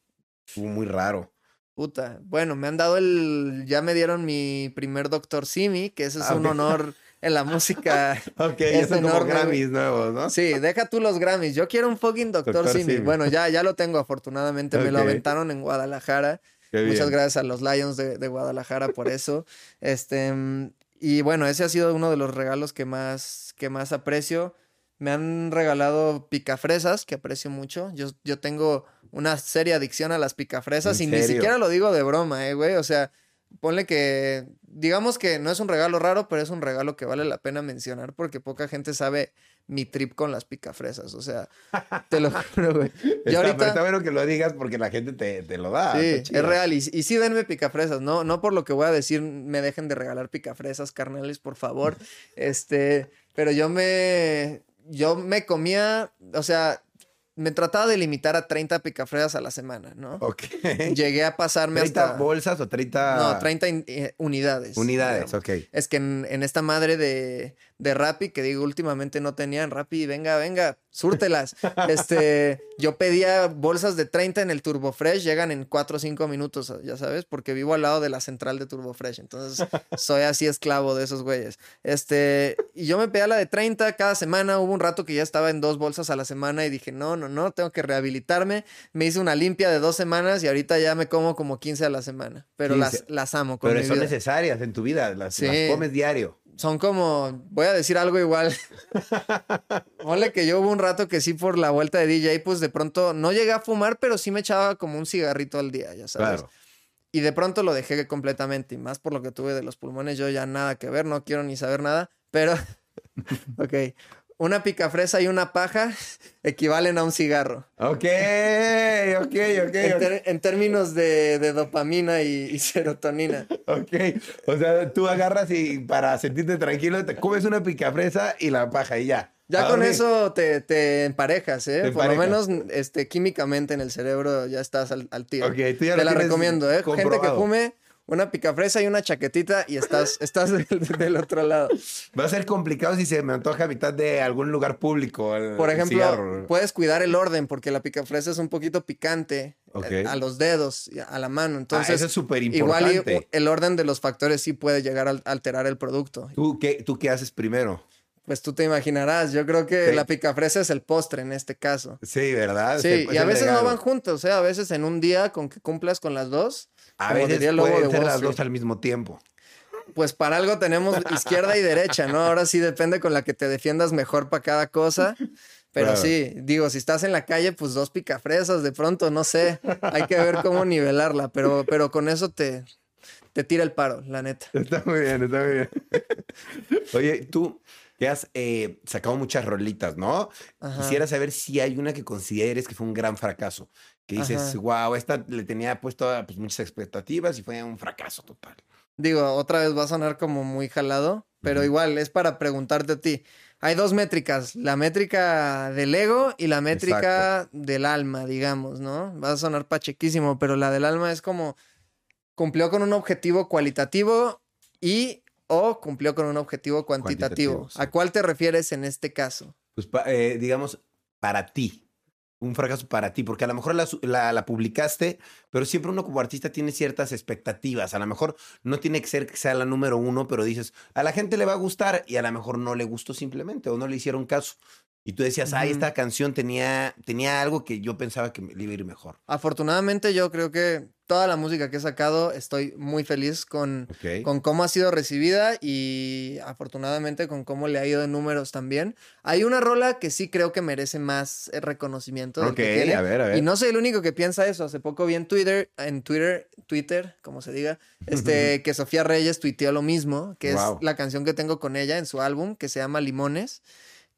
estuvo muy raro. Puta. Bueno, me han dado el. Ya me dieron mi primer Doctor Simi, que ese es Ah, un honor en la música. Ok, Es son como enorme, güey. Grammys nuevos, ¿no? Sí, deja tú los Grammys. Yo quiero un fucking Doctor, Doctor Simi. Simi. Bueno, ya, ya lo tengo, afortunadamente. Me lo aventaron en Guadalajara. Qué Muchas bien. gracias a los Lions de, de Guadalajara por eso. Este, mm, y bueno, ese ha sido uno de los regalos que más, que más aprecio. Me han regalado picafresas, que aprecio mucho. Yo, yo tengo una seria adicción a las picafresas y ¿En ni siquiera lo digo de broma, eh, güey. O sea, ponle que, digamos que no es un regalo raro, pero es un regalo que vale la pena mencionar porque poca gente sabe mi trip con las picafresas. O sea, te lo juro, güey. Yo pero ahorita... está bueno que lo digas porque la gente te, te lo da. Sí, es real. Y, y sí, denme picafresas. No, no por lo que voy a decir, me dejen de regalar picafresas, carnales, por favor. Este, pero yo me. Yo me comía. O sea, me trataba de limitar a 30 picafresas a la semana, ¿no? Ok. Llegué a pasarme 30 hasta. bolsas o 30 No, 30 in- eh, unidades. unidades. digamos. Ok. Es que en, en esta madre de, de Rappi, que digo, últimamente no tenían Rappi, venga, venga, súrtelas. Este, yo pedía bolsas de 30 en el Turbo Fresh, llegan en 4 o 5 minutos, ya sabes, porque vivo al lado de la central de Turbo Fresh, entonces soy así esclavo de esos güeyes. Este, y yo me pedía la de 30 cada semana, hubo un rato que ya estaba en dos bolsas a la semana y dije, no, no, no, tengo que rehabilitarme. Me hice una limpia de dos semanas y ahorita ya me como como 15 a la semana, pero 15. las, las amo con Pero mi son vida. necesarias en tu vida. Las, Sí. las comes diario. Son como, voy a decir algo igual. Ponle que yo hubo un rato que sí por la vuelta de DJ, pues de pronto no llegué a fumar, pero sí me echaba como un cigarrito al día, ya sabes. Claro. Y de pronto lo dejé completamente, y más por lo que tuve de los pulmones, yo ya nada que ver, no quiero ni saber nada, pero, ok, una picafresa y una paja equivalen a un cigarro. Ok, ok, ok. En, ok. ter- en términos de, de dopamina y, y serotonina. Ok, o sea, tú agarras y para sentirte tranquilo te comes una picafresa y la paja y ya. Ya A con dormir. eso te, te emparejas, ¿eh? Te Por lo menos este, químicamente en el cerebro ya estás al, al tiro. Ok, tú ya te la tienes recomiendo, ¿eh? Gente que fume una picafresa y una chaquetita y estás, estás del, del otro lado. Va a ser complicado si se me antoja a mitad de algún lugar público. el- Por ejemplo, cigarro. puedes cuidar el orden porque la picafresa es un poquito picante eh, a los dedos, a- la mano. Ah, Entonces, eso es súper igual importante. el orden de los factores sí puede llegar a alterar el producto. ¿Tú qué, ¿Tú qué haces primero? Pues tú te imaginarás, yo creo que Sí. la picafresa es el postre en este caso. Sí, ¿verdad? Sí, Es el- y a veces no van juntos, ¿eh? A veces en un día con que cumplas con las dos. A veces pueden de ser las dos al mismo tiempo. Pues para algo tenemos izquierda y derecha, ¿no? Ahora sí depende con la que te defiendas mejor para cada cosa. Pero Claro. sí, digo, si estás en la calle, pues dos picafresas de pronto, no sé. Hay que ver cómo nivelarla, pero, pero con eso te, te tira el paro, la neta. Está muy bien, está muy bien. Oye, tú que has eh, sacado muchas rolitas, ¿no? Ajá. Quisiera saber si hay una que consideres que fue un gran fracaso. Que dices, Ajá. wow, esta le tenía puesto pues, muchas expectativas y fue un fracaso total. Digo, otra vez va a sonar como muy jalado, pero Ujú. igual es para preguntarte a ti. Hay dos métricas, la métrica del ego y la métrica del alma, digamos, ¿no? Va a sonar pachequísimo, pero la del alma es como cumplió con un objetivo cualitativo y o cumplió con un objetivo cuantitativo. Cuantitativo, sí. ¿A cuál te refieres en este caso? Pues, eh, digamos, para ti. Un fracaso para ti, porque a lo mejor la, la- la publicaste, pero siempre uno como artista tiene ciertas expectativas. A lo mejor no tiene que ser que sea la número uno, pero dices, a la gente le va a gustar y a lo mejor no le gustó simplemente o no le hicieron caso. Y tú decías, ay, Ujú. esta canción tenía, tenía algo que yo pensaba que le iba a ir mejor. Afortunadamente yo creo que toda la música que he sacado, estoy muy feliz con, con cómo ha sido recibida y afortunadamente con cómo le ha ido en números también. Hay una rola que sí creo que merece más eh, reconocimiento. Ok, a ver, a ver. Y no soy el único que piensa eso. Hace poco vi en Twitter, en Twitter, Twitter, como se diga, este, que Sofía Reyes tuiteó lo mismo, que es la canción que tengo con ella en su álbum, que se llama Limones.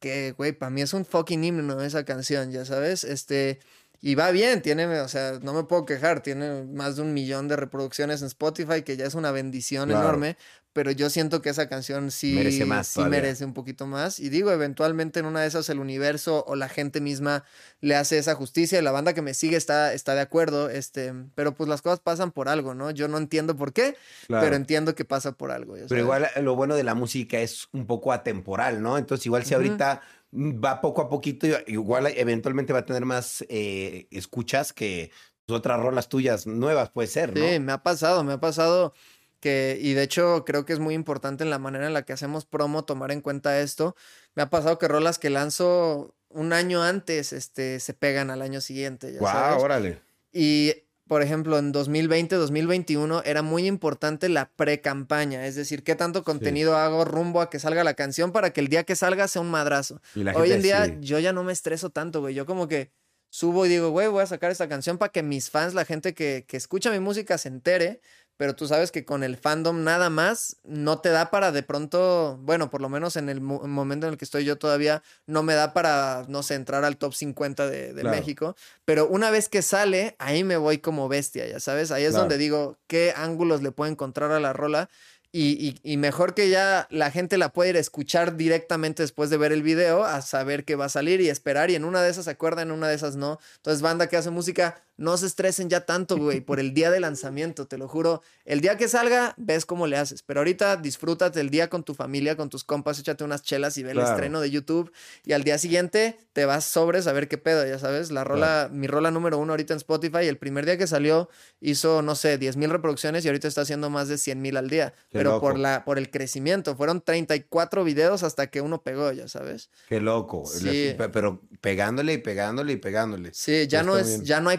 Que, güey, para mí es un fucking himno esa canción, ya sabes. Este. Y va bien, tiene, o sea, no me puedo quejar, tiene más de un millón de reproducciones en Spotify, que ya es una bendición enorme, pero yo siento que esa canción sí merece, más sí merece un poquito más. Y digo, eventualmente en una de esas el universo o la gente misma le hace esa justicia y la banda que me sigue está, está de acuerdo, este, pero pues las cosas pasan por algo, ¿no? Yo no entiendo por qué, pero entiendo que pasa por algo. Pero igual lo bueno de la música es un poco atemporal, ¿no? Entonces igual si ahorita va poco a poquito, igual eventualmente va a tener más eh, escuchas que otras rolas tuyas nuevas, puede ser, ¿no? Sí, me ha pasado, me ha pasado que, y de hecho creo que es muy importante en la manera en la que hacemos promo tomar en cuenta esto. Me ha pasado que rolas que lanzo un año antes, este, se pegan al año siguiente. Ya órale. Y por ejemplo, en 2020, 2021 era muy importante la pre-campaña, es decir, qué tanto contenido hago rumbo a que salga la canción para que el día que salga sea un madrazo. Hoy en día yo ya no me estreso tanto, güey. Yo como que subo y digo, güey, voy a sacar esta canción para que mis fans, la gente que, que escucha mi música se entere pero tú sabes que con el fandom nada más no te da para de pronto, bueno, por lo menos en el momento en el que estoy yo todavía, no me da para, no sé, entrar al top 50 de, México, pero una vez que sale, ahí me voy como bestia, ya sabes, ahí es donde digo qué ángulos le puedo encontrar a la rola y, y, mejor que ya la gente la pueda ir a escuchar directamente después de ver el video, a saber que va a salir y esperar. Y en una de esas se acuerdan, en una de esas no. Entonces, banda que hace música, no se estresen ya tanto, güey, por el día de lanzamiento, te lo juro. El día que salga, ves cómo le haces. Pero ahorita disfrútate el día con tu familia, con tus compas, échate unas chelas y ve el estreno de YouTube. Y al día siguiente te vas sobres a ver qué pedo, ya sabes. La rola, mi rola número uno ahorita en Spotify, el primer día que salió hizo, no sé, 10 mil reproducciones y ahorita está haciendo más de 100 mil al día. pero por, la, por el crecimiento. Fueron 34 videos hasta que uno pegó, ya sabes. Qué loco. Sí. Pero pegándole y pegándole y pegándole. Sí, ya, no es, ya no hay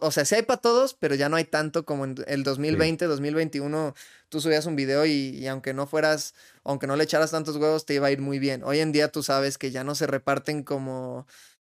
o sea, sí hay para todos, pero ya no hay tanto como en el 2020, 2021. Tú subías un video y, aunque no fueras, aunque no le echaras tantos huevos, te iba a ir muy bien. Hoy en día tú sabes que ya no se reparten como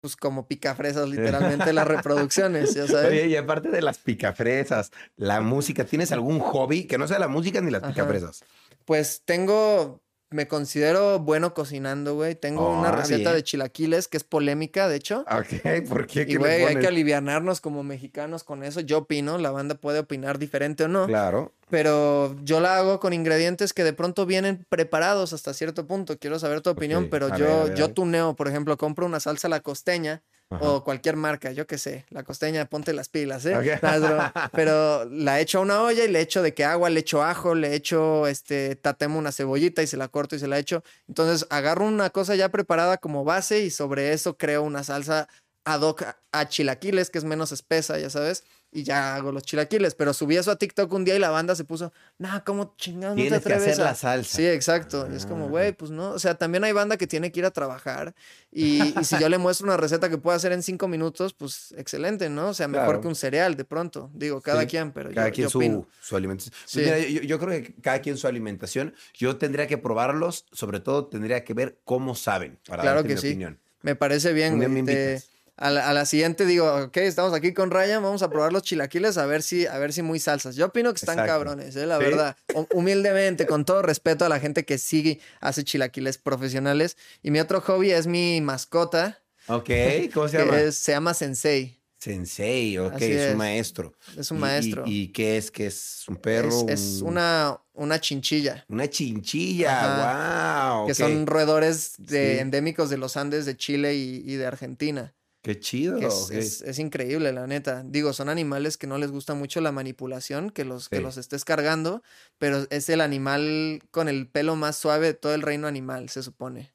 pues como picafresas literalmente las reproducciones, ya sabes. Oye, y aparte de las picafresas, la música, ¿tienes algún hobby que no sea la música ni las picafresas? Pues tengo me considero bueno cocinando, güey. Tengo una ah, receta de chilaquiles que es polémica, de hecho. Ok, ¿por qué? Y, güey, hay que alivianarnos como mexicanos con eso. Yo opino, la banda puede opinar diferente o no. Claro. Pero yo la hago con ingredientes que de pronto vienen preparados hasta cierto punto. Quiero saber tu opinión, pero yo, yo tuneo, por ejemplo, compro una salsa la costeña o cualquier marca, yo qué sé, la costeña, ponte las pilas, ¿eh? pero la echo a una olla y le echo de que agua, le echo ajo, le echo, este, tatemo una cebollita y se la corto y se la echo. Entonces agarro una cosa ya preparada como base y sobre eso creo una salsa ad hoc a chilaquiles, que es menos espesa, ya sabes y ya hago los chilaquiles. Pero subí eso a TikTok un día y la banda se puso, nah, ¿cómo chingados no te atreves que hacer la salsa. Sí, exacto. Y es como, güey, pues no. O sea, también hay banda que tiene que ir a trabajar. Y, si yo le muestro una receta que puedo hacer en cinco minutos, pues excelente, ¿no? O sea, mejor que un cereal de pronto. Digo, cada quien, pero cada quien su, su, alimentación. Pues yo, creo que cada quien su alimentación. Yo tendría que probarlos, sobre todo tendría que ver cómo saben. Para claro que sí. Opinión. Me parece bien, güey. A la, siguiente digo, ok, estamos aquí con Ryan, vamos a probar los chilaquiles a ver si, a ver si muy salsas. Yo opino que están cabrones, eh, la verdad. Humildemente, con todo respeto a la gente que sigue, hace chilaquiles profesionales. Y mi otro hobby es mi mascota. Ok, ¿cómo se llama? se llama Sensei. Sensei, ok, es, un maestro. Es un maestro. ¿Y, qué es? ¿Qué es? ¿Un perro? Es, una, una chinchilla. Una chinchilla, wow. Que son roedores de, endémicos de los Andes de Chile y de Argentina. Qué chido. Es, increíble, la neta. Digo, son animales que no les gusta mucho la manipulación, que los, que los estés cargando, pero es el animal con el pelo más suave de todo el reino animal, se supone.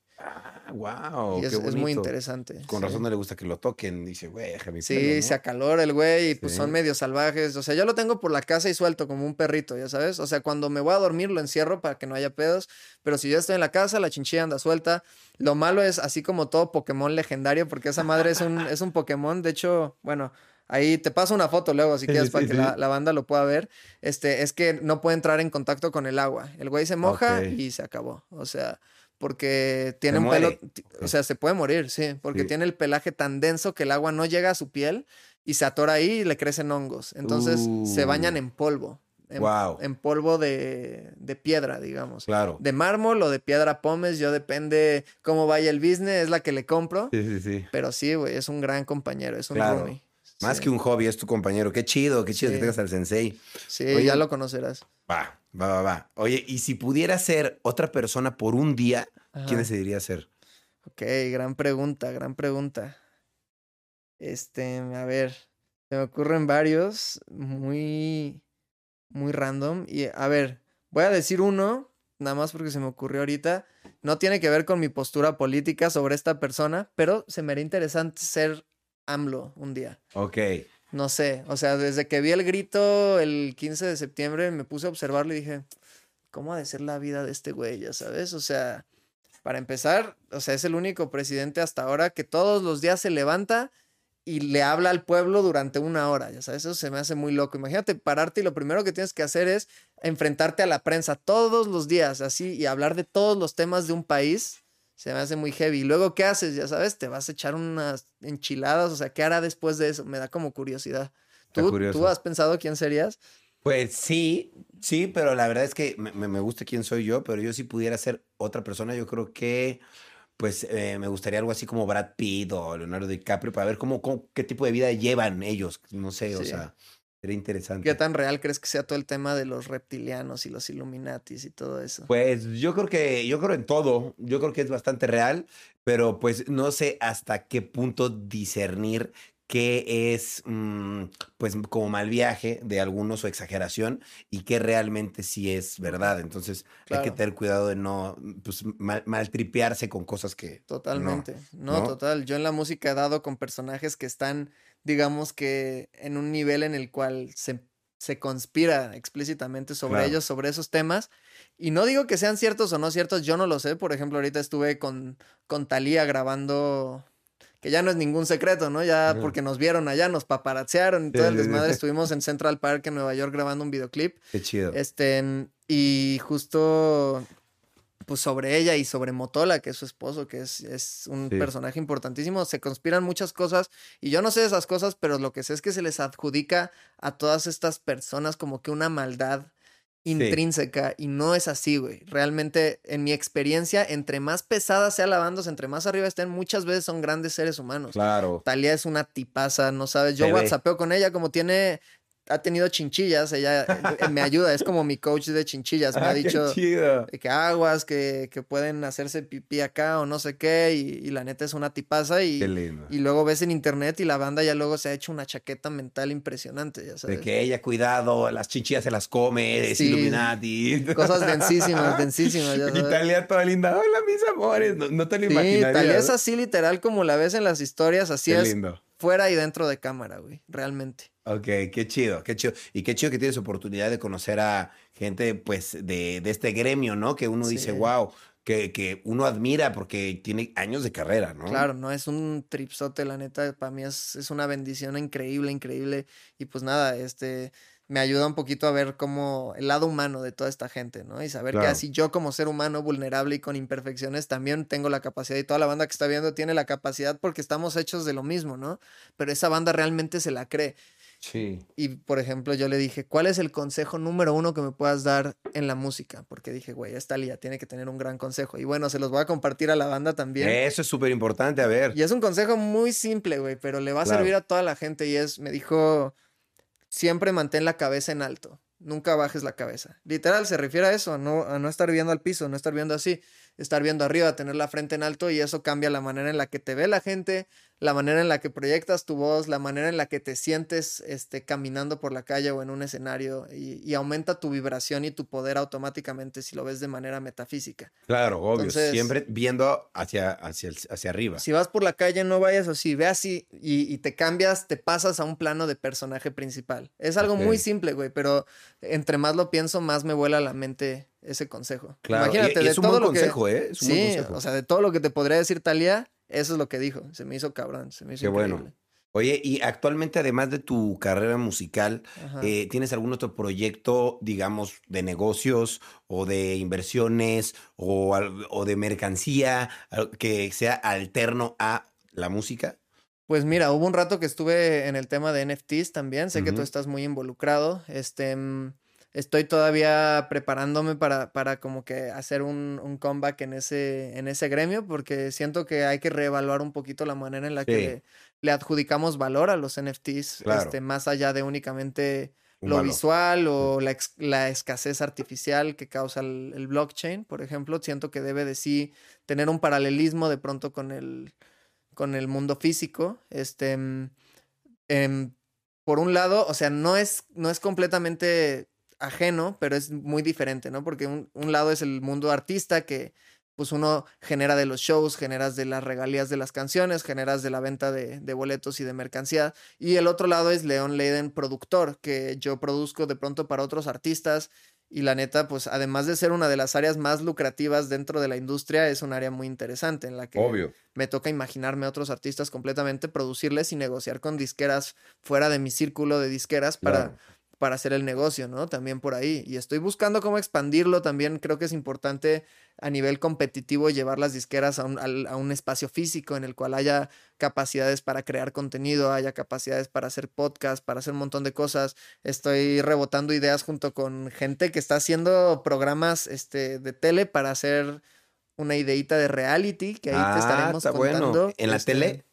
Wow. Y es, muy interesante. Con razón no le gusta que lo toquen. Dice, güey, déjame Sí, se acalora el güey y pues son medio salvajes. O sea, yo lo tengo por la casa y suelto como un perrito, ya sabes. O sea, cuando me voy a dormir lo encierro para que no haya pedos. Pero si yo estoy en la casa, la chinchilla anda suelta. Lo malo es así como todo Pokémon legendario, porque esa madre es un, es un Pokémon. De hecho, bueno, Ahí te paso una foto luego si quieres Sí, para sí, que sí. la, la banda lo pueda ver. Este, es que no puede entrar en contacto con el agua. El güey se moja Ok. y se acabó. O sea, porque tiene Se un muere. pelo, o sea, se puede morir, sí, porque Sí. tiene el pelaje tan denso que el agua no llega a su piel y se atora ahí y le crecen hongos. Entonces se bañan Uh. en polvo. En, Guau. en polvo de, de piedra, digamos. Claro. De mármol o de piedra pómez, yo depende cómo vaya el business, es la que le compro. Sí, sí, sí. Pero sí, güey, es un gran compañero, es un Claro. roomie. Más Sí. que un hobby, es tu compañero. Qué chido, qué chido Sí. que tengas al sensei. Sí, Oye, ya lo conocerás. Va, va, va, va. Oye, y si pudiera ser otra persona por un día, Ajá. ¿quién decidiría ser? Ok, gran pregunta, gran pregunta. Este, a ver, se me ocurren varios muy, muy random. Y a ver, voy a decir uno, nada más porque se me ocurrió ahorita. No tiene que ver con mi postura política sobre esta persona, pero se me haría interesante ser AMLO un día. Ok. No sé, o sea, desde que vi el grito el 15 de septiembre me puse a observarlo y dije, ¿cómo ha de ser la vida de este güey? Ya sabes, o sea, para empezar, o sea, es el único presidente hasta ahora que todos los días se levanta y le habla al pueblo durante una hora, ya sabes, eso se me hace muy loco. Imagínate pararte y lo primero que tienes que hacer es enfrentarte a la prensa todos los días, así, y hablar de todos los temas de un país. Se me hace muy heavy. Y luego, ¿qué haces? Ya sabes, te vas a echar unas enchiladas. O sea, ¿qué hará después de eso? Me da como curiosidad. ¿Tú. ¿Tú has pensado quién serías? Pues sí, sí, pero la verdad es que me, me- gusta quién soy yo, pero yo si pudiera ser otra persona, yo creo que, pues, eh, me gustaría algo así como Brad Pitt o Leonardo DiCaprio para ver cómo, cómo- qué tipo de vida llevan ellos. No sé, o sea, sería interesante. ¿Qué tan real crees que sea todo el tema de los reptilianos y los Illuminatis y todo eso? Pues yo creo que, yo creo en todo, yo creo que es bastante real, pero pues no sé hasta qué punto discernir qué es, mm, pues como mal viaje de algunos o exageración y qué realmente sí es verdad. Entonces hay que tener cuidado de no, pues mal, maltripearse con cosas que... Totalmente. No, ¿no? total. Yo en la música he dado con personajes que están, digamos que, en un nivel en el cual se, se conspira explícitamente sobre Claro. ellos, sobre esos temas. Y no digo que sean ciertos o no ciertos, yo no lo sé. Por ejemplo, ahorita estuve con, con Thalía grabando, que ya no es ningún secreto, ¿no? Ya porque nos vieron allá, nos paparazziaron y todo el desmadre. Estuvimos en Central Park en Nueva York grabando un videoclip. Qué chido. Este, y justo, pues sobre ella y sobre Motola, que es su esposo, que es, es un Sí. personaje importantísimo, se conspiran muchas cosas y yo no sé esas cosas, pero lo que sé es que se les adjudica a todas estas personas como que una maldad intrínseca y no es así, güey. Realmente, en mi experiencia, entre más pesada sea la banda, entre más arriba estén, muchas veces son grandes seres humanos. Claro. Talía es una tipaza, no sabes. Yo ve. whatsappeo con ella, como tiene, ha tenido chinchillas, ella eh, me ayuda, es como mi coach de chinchillas. Me ha Ah, dicho de que aguas, que, que pueden hacerse pipí acá o no sé qué, y, y la neta es una tipaza. Y, y luego ves en internet y la banda ya luego se ha hecho una chaqueta mental impresionante, ya sabes. De que ella, cuidado, las chinchillas se las come, es Sí. Illuminati. Cosas densísimas, densísimas, ya sabes. Italia toda linda. Hola, mis amores. No, no te lo Sí, imaginarías. Talía es así literal como la ves en las historias, así Qué es lindo. Fuera y dentro de cámara, güey, realmente. Ok, qué chido, qué chido. Y qué chido que tienes oportunidad de conocer a gente, pues, de, de este gremio, ¿no? Que uno dice, wow, que, que uno admira porque tiene años de carrera, ¿no? Claro, no es un tripsote, la neta, para mí es, es una bendición increíble, increíble. Y pues nada, este, me ayuda un poquito a ver como el lado humano de toda esta gente, ¿no? Y saber que así yo como ser humano vulnerable y con imperfecciones también tengo la capacidad y toda la banda que está viendo tiene la capacidad porque estamos hechos de lo mismo, ¿no? Pero esa banda realmente se la cree. Sí. Y por ejemplo, yo le dije, ¿cuál es el consejo número uno que me puedas dar en la música? Porque dije, güey, esta Lía tiene que tener un gran consejo. Y bueno, se los voy a compartir a la banda también. Eso es súper importante, a ver. Y es un consejo muy simple, güey, pero le va a Claro. servir a toda la gente. Y es, me dijo, siempre mantén la cabeza en alto. Nunca bajes la cabeza. Literal, se refiere a eso, a no, a no estar viendo al piso, no estar viendo así, estar viendo arriba, tener la frente en alto y eso cambia la manera en la que te ve la gente, la manera en la que proyectas tu voz, la manera en la que te sientes este, caminando por la calle o en un escenario y, y aumenta tu vibración y tu poder automáticamente si lo ves de manera metafísica. Claro, obvio. Entonces- Siempre viendo hacia, hacia, el- hacia arriba. Si vas por la calle, no vayas así, ve así y, y te cambias, te pasas a un plano de personaje principal. Es algo muy simple, güey, pero entre más lo pienso, más me vuela la mente ese consejo. Claro. Imagínate, y, y de es un todo buen lo que... consejo, ¿eh? Es un buen Sí, consejo. o sea, de todo lo que te podría decir Talía, eso es lo que dijo. Se me hizo cabrón, se me hizo Qué bueno. Oye, y actualmente, además de tu carrera musical, eh, ¿tienes algún otro proyecto, digamos, de negocios o de inversiones o, o de mercancía que sea alterno a la música? Pues mira, hubo un rato que estuve en el tema de NFTs también. Sé que tú estás muy involucrado. Este, mm, estoy todavía preparándome para, para como que hacer un, un comeback en ese, en ese gremio, porque siento que hay que reevaluar un poquito la manera en la que le, le adjudicamos valor a los NFTs, Claro. este, más allá de únicamente lo visual o la, la escasez artificial que causa el, el blockchain, por ejemplo, siento que debe de sí tener un paralelismo de pronto con el, con el mundo físico. Este, mm, em, por un lado, o sea, no es, no es completamente ajeno, pero es muy diferente, ¿no? Porque un, un lado es el mundo artista que pues uno genera de los shows, generas de las regalías de las canciones, generas de la venta de, de boletos y de mercancía. Y el otro lado es Leon Leiden, productor, que yo produzco de pronto para otros artistas. Y la neta, pues además de ser una de las áreas más lucrativas dentro de la industria, es un área muy interesante en la que Obvio. me toca imaginarme a otros artistas completamente, producirles y negociar con disqueras fuera de mi círculo de disqueras para, Claro. Para hacer el negocio, ¿no? También por ahí. Y estoy buscando cómo expandirlo. También creo que es importante a nivel competitivo llevar las disqueras a un, al- a un espacio físico en el cual haya capacidades para crear contenido, haya capacidades para hacer podcast, para hacer un montón de cosas. Estoy rebotando ideas junto con gente que está haciendo programas este, de tele para hacer una ideita de reality que ahí Ah, te estaremos está bueno. contando. ¿En la este, tele?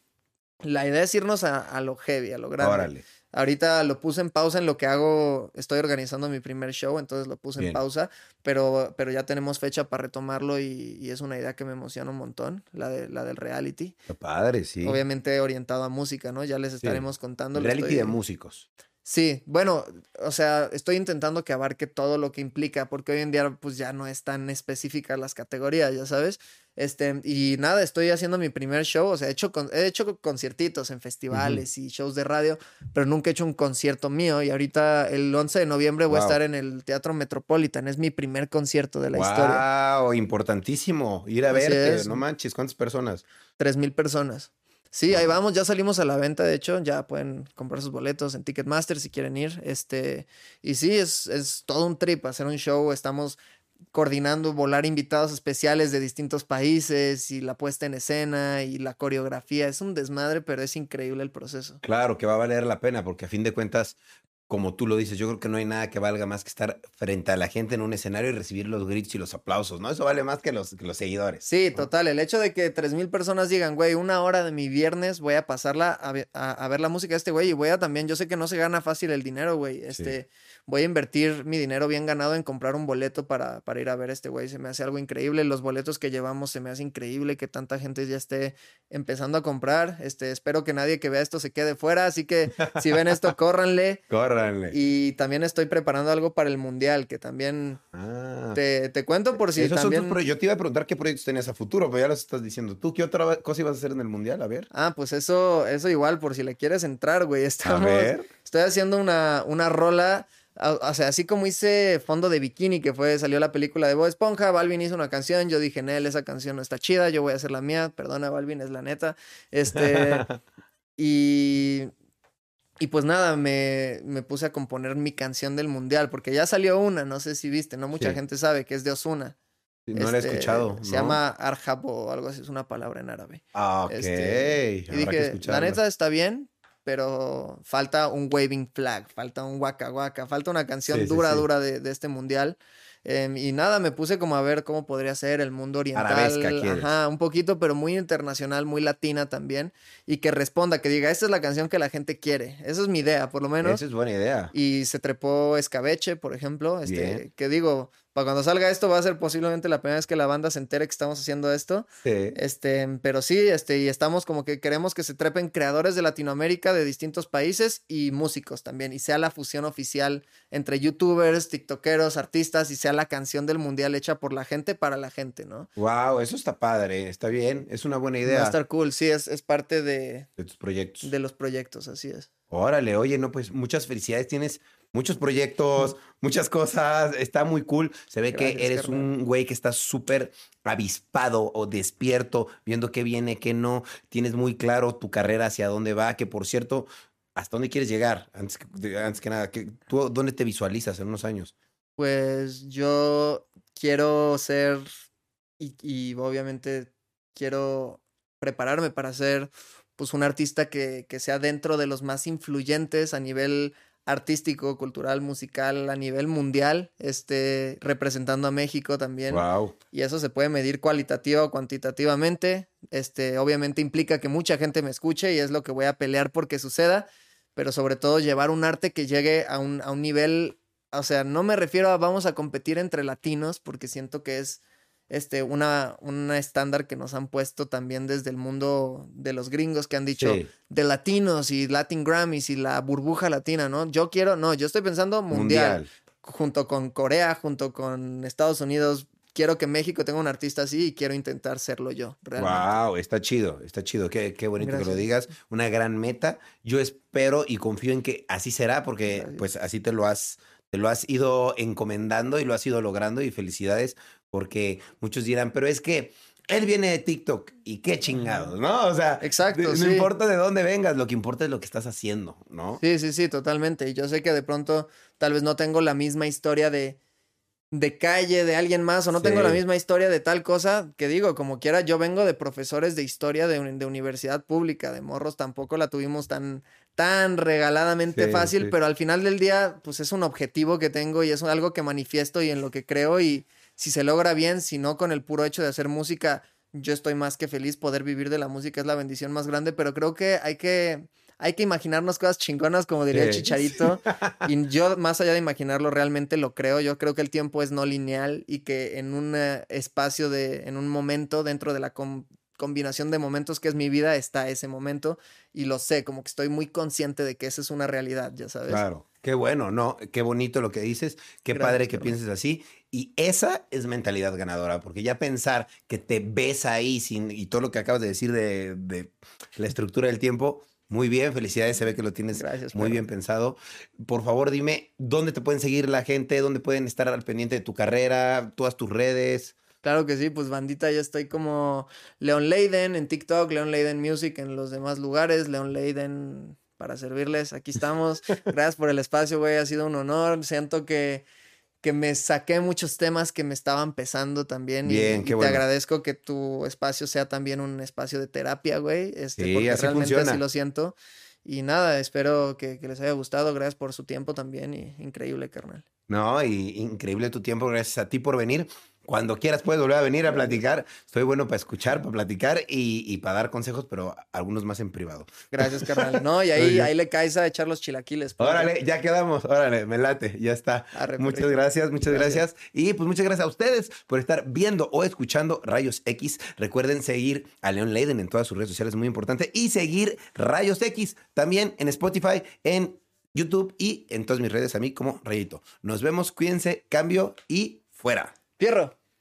La idea es irnos a, a lo heavy, a lo grande. Órale. Ahorita lo puse en pausa en lo que hago, estoy organizando mi primer show, entonces lo puse Bien. en pausa, pero, pero ya tenemos fecha para retomarlo y, y es una idea que me emociona un montón, la, de, la del reality. Padre, sí. Obviamente orientado a música, ¿no? Ya les estaremos contando. Reality estoy- de músicos. Sí, bueno, o sea, estoy intentando que abarque todo lo que implica, porque hoy en día pues ya no es tan específica las categorías, ya sabes. Este, y nada, estoy haciendo mi primer show, o sea, he hecho, con- he hecho conciertitos en festivales y shows de radio, pero nunca he hecho un concierto mío y ahorita el 11 de noviembre voy a Wow. estar en el Teatro Metropolitan, es mi primer concierto de la historia. Wow, importantísimo. Ir a Así verte, es. no manches, ¿cuántas personas? Tres mil personas. Sí, ahí vamos, ya salimos a la venta, de hecho, ya pueden comprar sus boletos en Ticketmaster si quieren ir. Este, y sí, es, es todo un trip hacer un show. Estamos coordinando volar invitados especiales de distintos países y la puesta en escena y la coreografía. Es un desmadre, pero es increíble el proceso. Claro que va a valer la pena, porque a fin de cuentas, como tú lo dices, yo creo que no hay nada que valga más que estar frente a la gente en un escenario y recibir los gritos y los aplausos, ¿no? Eso vale más que los, que los seguidores. Sí, ¿no? total. El hecho de que tres mil personas digan, güey, una hora de mi viernes voy a pasarla a, ve- a- a ver la música de este güey y voy a también, yo sé que no se gana fácil el dinero, güey. Este, voy a invertir mi dinero bien ganado en comprar un boleto para, para ir a ver a este güey. Se me hace algo increíble. Los boletos que llevamos se me hace increíble que tanta gente ya esté empezando a comprar. Este, espero que nadie que vea esto se quede fuera. Así que si ven esto, córranle. Córranle. Y también estoy preparando algo para el mundial, que también Ah. te, te cuento por si Esos también. Yo te iba a preguntar qué proyectos tenías a futuro, pero ya los estás diciendo. ¿Tú qué otra cosa ibas a hacer en el mundial? A ver. Ah, pues eso, eso igual, por si le quieres entrar, güey. A Estamos, ver. estoy haciendo una, una rola, a- o sea, así como hice Fondo de Bikini, que fue, salió la película de Bob Esponja, Balvin hizo una canción, yo dije, Nel, esa canción no está chida, yo voy a hacer la mía, perdona, Balvin, es la neta. Este, y, y pues nada, me, me puse a componer mi canción del mundial, porque ya salió una, no sé si viste, no mucha Sí. gente sabe que es de Osuna. No la he escuchado. Se llama Arjab o algo así, es una palabra en árabe. Ah, ok. Este, y habrá que dije, la neta está bien, pero falta un waving flag, falta un waka waka, falta una canción Sí, dura, sí. dura de, de este mundial. Em, y nada, me puse como a ver cómo podría ser el mundo oriental. Ajá, un poquito, pero muy internacional, muy latina también. Y que responda, que diga, esta es la canción que la gente quiere. Esa es mi idea, por lo menos. Esa es buena idea. Y se trepó Escabeche, por ejemplo. Este, Bien. que digo, para cuando salga esto va a ser posiblemente la primera vez que la banda se entere que estamos haciendo esto. Sí. Este, pero sí, este, y estamos como que queremos que se trepen creadores de Latinoamérica, de distintos países y músicos también, y sea la fusión oficial entre youtubers, tiktokeros, artistas, y sea la canción del mundial hecha por la gente para la gente, ¿no? Wow, eso está padre. Está bien. Es una buena Va idea a estar cool, sí, es, es parte de, de tus proyectos. de los proyectos, así es. Órale, oye, no, pues muchas felicidades. Tienes muchos proyectos, muchas cosas. Está muy cool. Se ve que eres carnal. un güey que está súper avispado o despierto, viendo qué viene, qué no. Tienes muy claro tu carrera hacia dónde va. Que por cierto, ¿hasta dónde quieres llegar? Antes que, antes que nada, ¿qué- ¿tú dónde te visualizas en unos años? Pues yo quiero ser y, y obviamente quiero prepararme para ser pues un artista que, que sea dentro de los más influyentes a nivel artístico, cultural, musical, a nivel mundial, este, representando a México también. Wow. Y eso se puede medir cualitativa o cuantitativamente. Este, obviamente implica que mucha gente me escuche y es lo que voy a pelear porque suceda, pero sobre todo llevar un arte que llegue a un, a un nivel, o sea, no me refiero a vamos a competir entre latinos porque siento que es este, una, una estándar que nos han puesto también desde el mundo de los gringos que han dicho Sí. de latinos y Latin Grammys y la burbuja latina, ¿no? Yo quiero, no, yo estoy pensando mundial Mundial. junto con Corea, junto con Estados Unidos. Quiero que México tenga un artista así y quiero intentar serlo yo, realmente. Wow, está chido, está chido. Qué, qué bonito que lo digas. Una gran meta. Yo espero y confío en que así será, porque Gracias. pues así te lo has, te lo has ido encomendando y lo has ido logrando. Y felicidades, porque muchos dirán, pero es que él viene de TikTok y qué chingados, ¿no? O sea, Exacto, no sí. importa de dónde vengas, lo que importa es lo que estás haciendo, ¿no? Sí, sí, sí, totalmente. Y yo sé que de pronto tal vez no tengo la misma historia de, de calle de alguien más o no tengo la misma historia de tal cosa que digo, como quiera, yo vengo de profesores de historia de, de universidad pública, de morros tampoco la tuvimos tan, tan regaladamente Sí, fácil, pero al final del día, pues es un objetivo que tengo y es algo que manifiesto y en lo que creo y si se logra bien, si no con el puro hecho de hacer música, yo estoy más que feliz poder vivir de la música, es la bendición más grande, pero creo que hay que... Hay que imaginarnos cosas chingonas, como diría el. Chicharito. Y yo, más allá de imaginarlo, realmente lo creo. Yo creo que el tiempo es no lineal y que en un eh, espacio de, en un momento, dentro de la com- combinación de momentos que es mi vida, está ese momento. Y lo sé, como que estoy muy consciente de que esa es una realidad, ya sabes. Claro. Qué bueno, ¿no? Qué bonito lo que dices. Qué Gracias, padre que pienses así. Y esa es mentalidad ganadora, porque ya pensar que te ves ahí sin, y todo lo que acabas de decir de, de la estructura del tiempo, muy bien, felicidades, se ve que lo tienes Gracias, muy bien pensado. Por favor, dime dónde te pueden seguir la gente, dónde pueden estar al pendiente de tu carrera, todas tus redes. Claro que sí, pues bandita, yo estoy como Leon Leiden en TikTok, Leon Leiden Music en los demás lugares, Leon Leiden para servirles, aquí estamos. Gracias por el espacio, güey, ha sido un honor. Siento que, que me saqué muchos temas que me estaban pesando también. y- Bien, y, qué te bueno. agradezco que tu espacio sea también un espacio de terapia, güey. Este, Sí, porque así realmente funciona. así lo siento. Y nada, espero que, que les haya gustado. Gracias por su tiempo también y increíble, carnal. No, y increíble tu tiempo, gracias a ti por venir. Cuando quieras puedes volver a venir a platicar. Estoy bueno para escuchar, para platicar y, y para dar consejos, pero algunos más en privado. Gracias, carnal. No, y ahí, ahí le caes a echar los chilaquiles. ponte. Órale, ya quedamos, órale, me late, ya está. Arre, muchas gracias, muchas Gracias. gracias. Y pues muchas gracias a ustedes por estar viendo o escuchando Rayos X. Recuerden seguir a Leon Leiden en todas sus redes sociales, muy importante. Y seguir Rayos X también en Spotify, en YouTube y en todas mis redes a mí como Rayito. Nos vemos, cuídense, cambio y fuera. Fierro.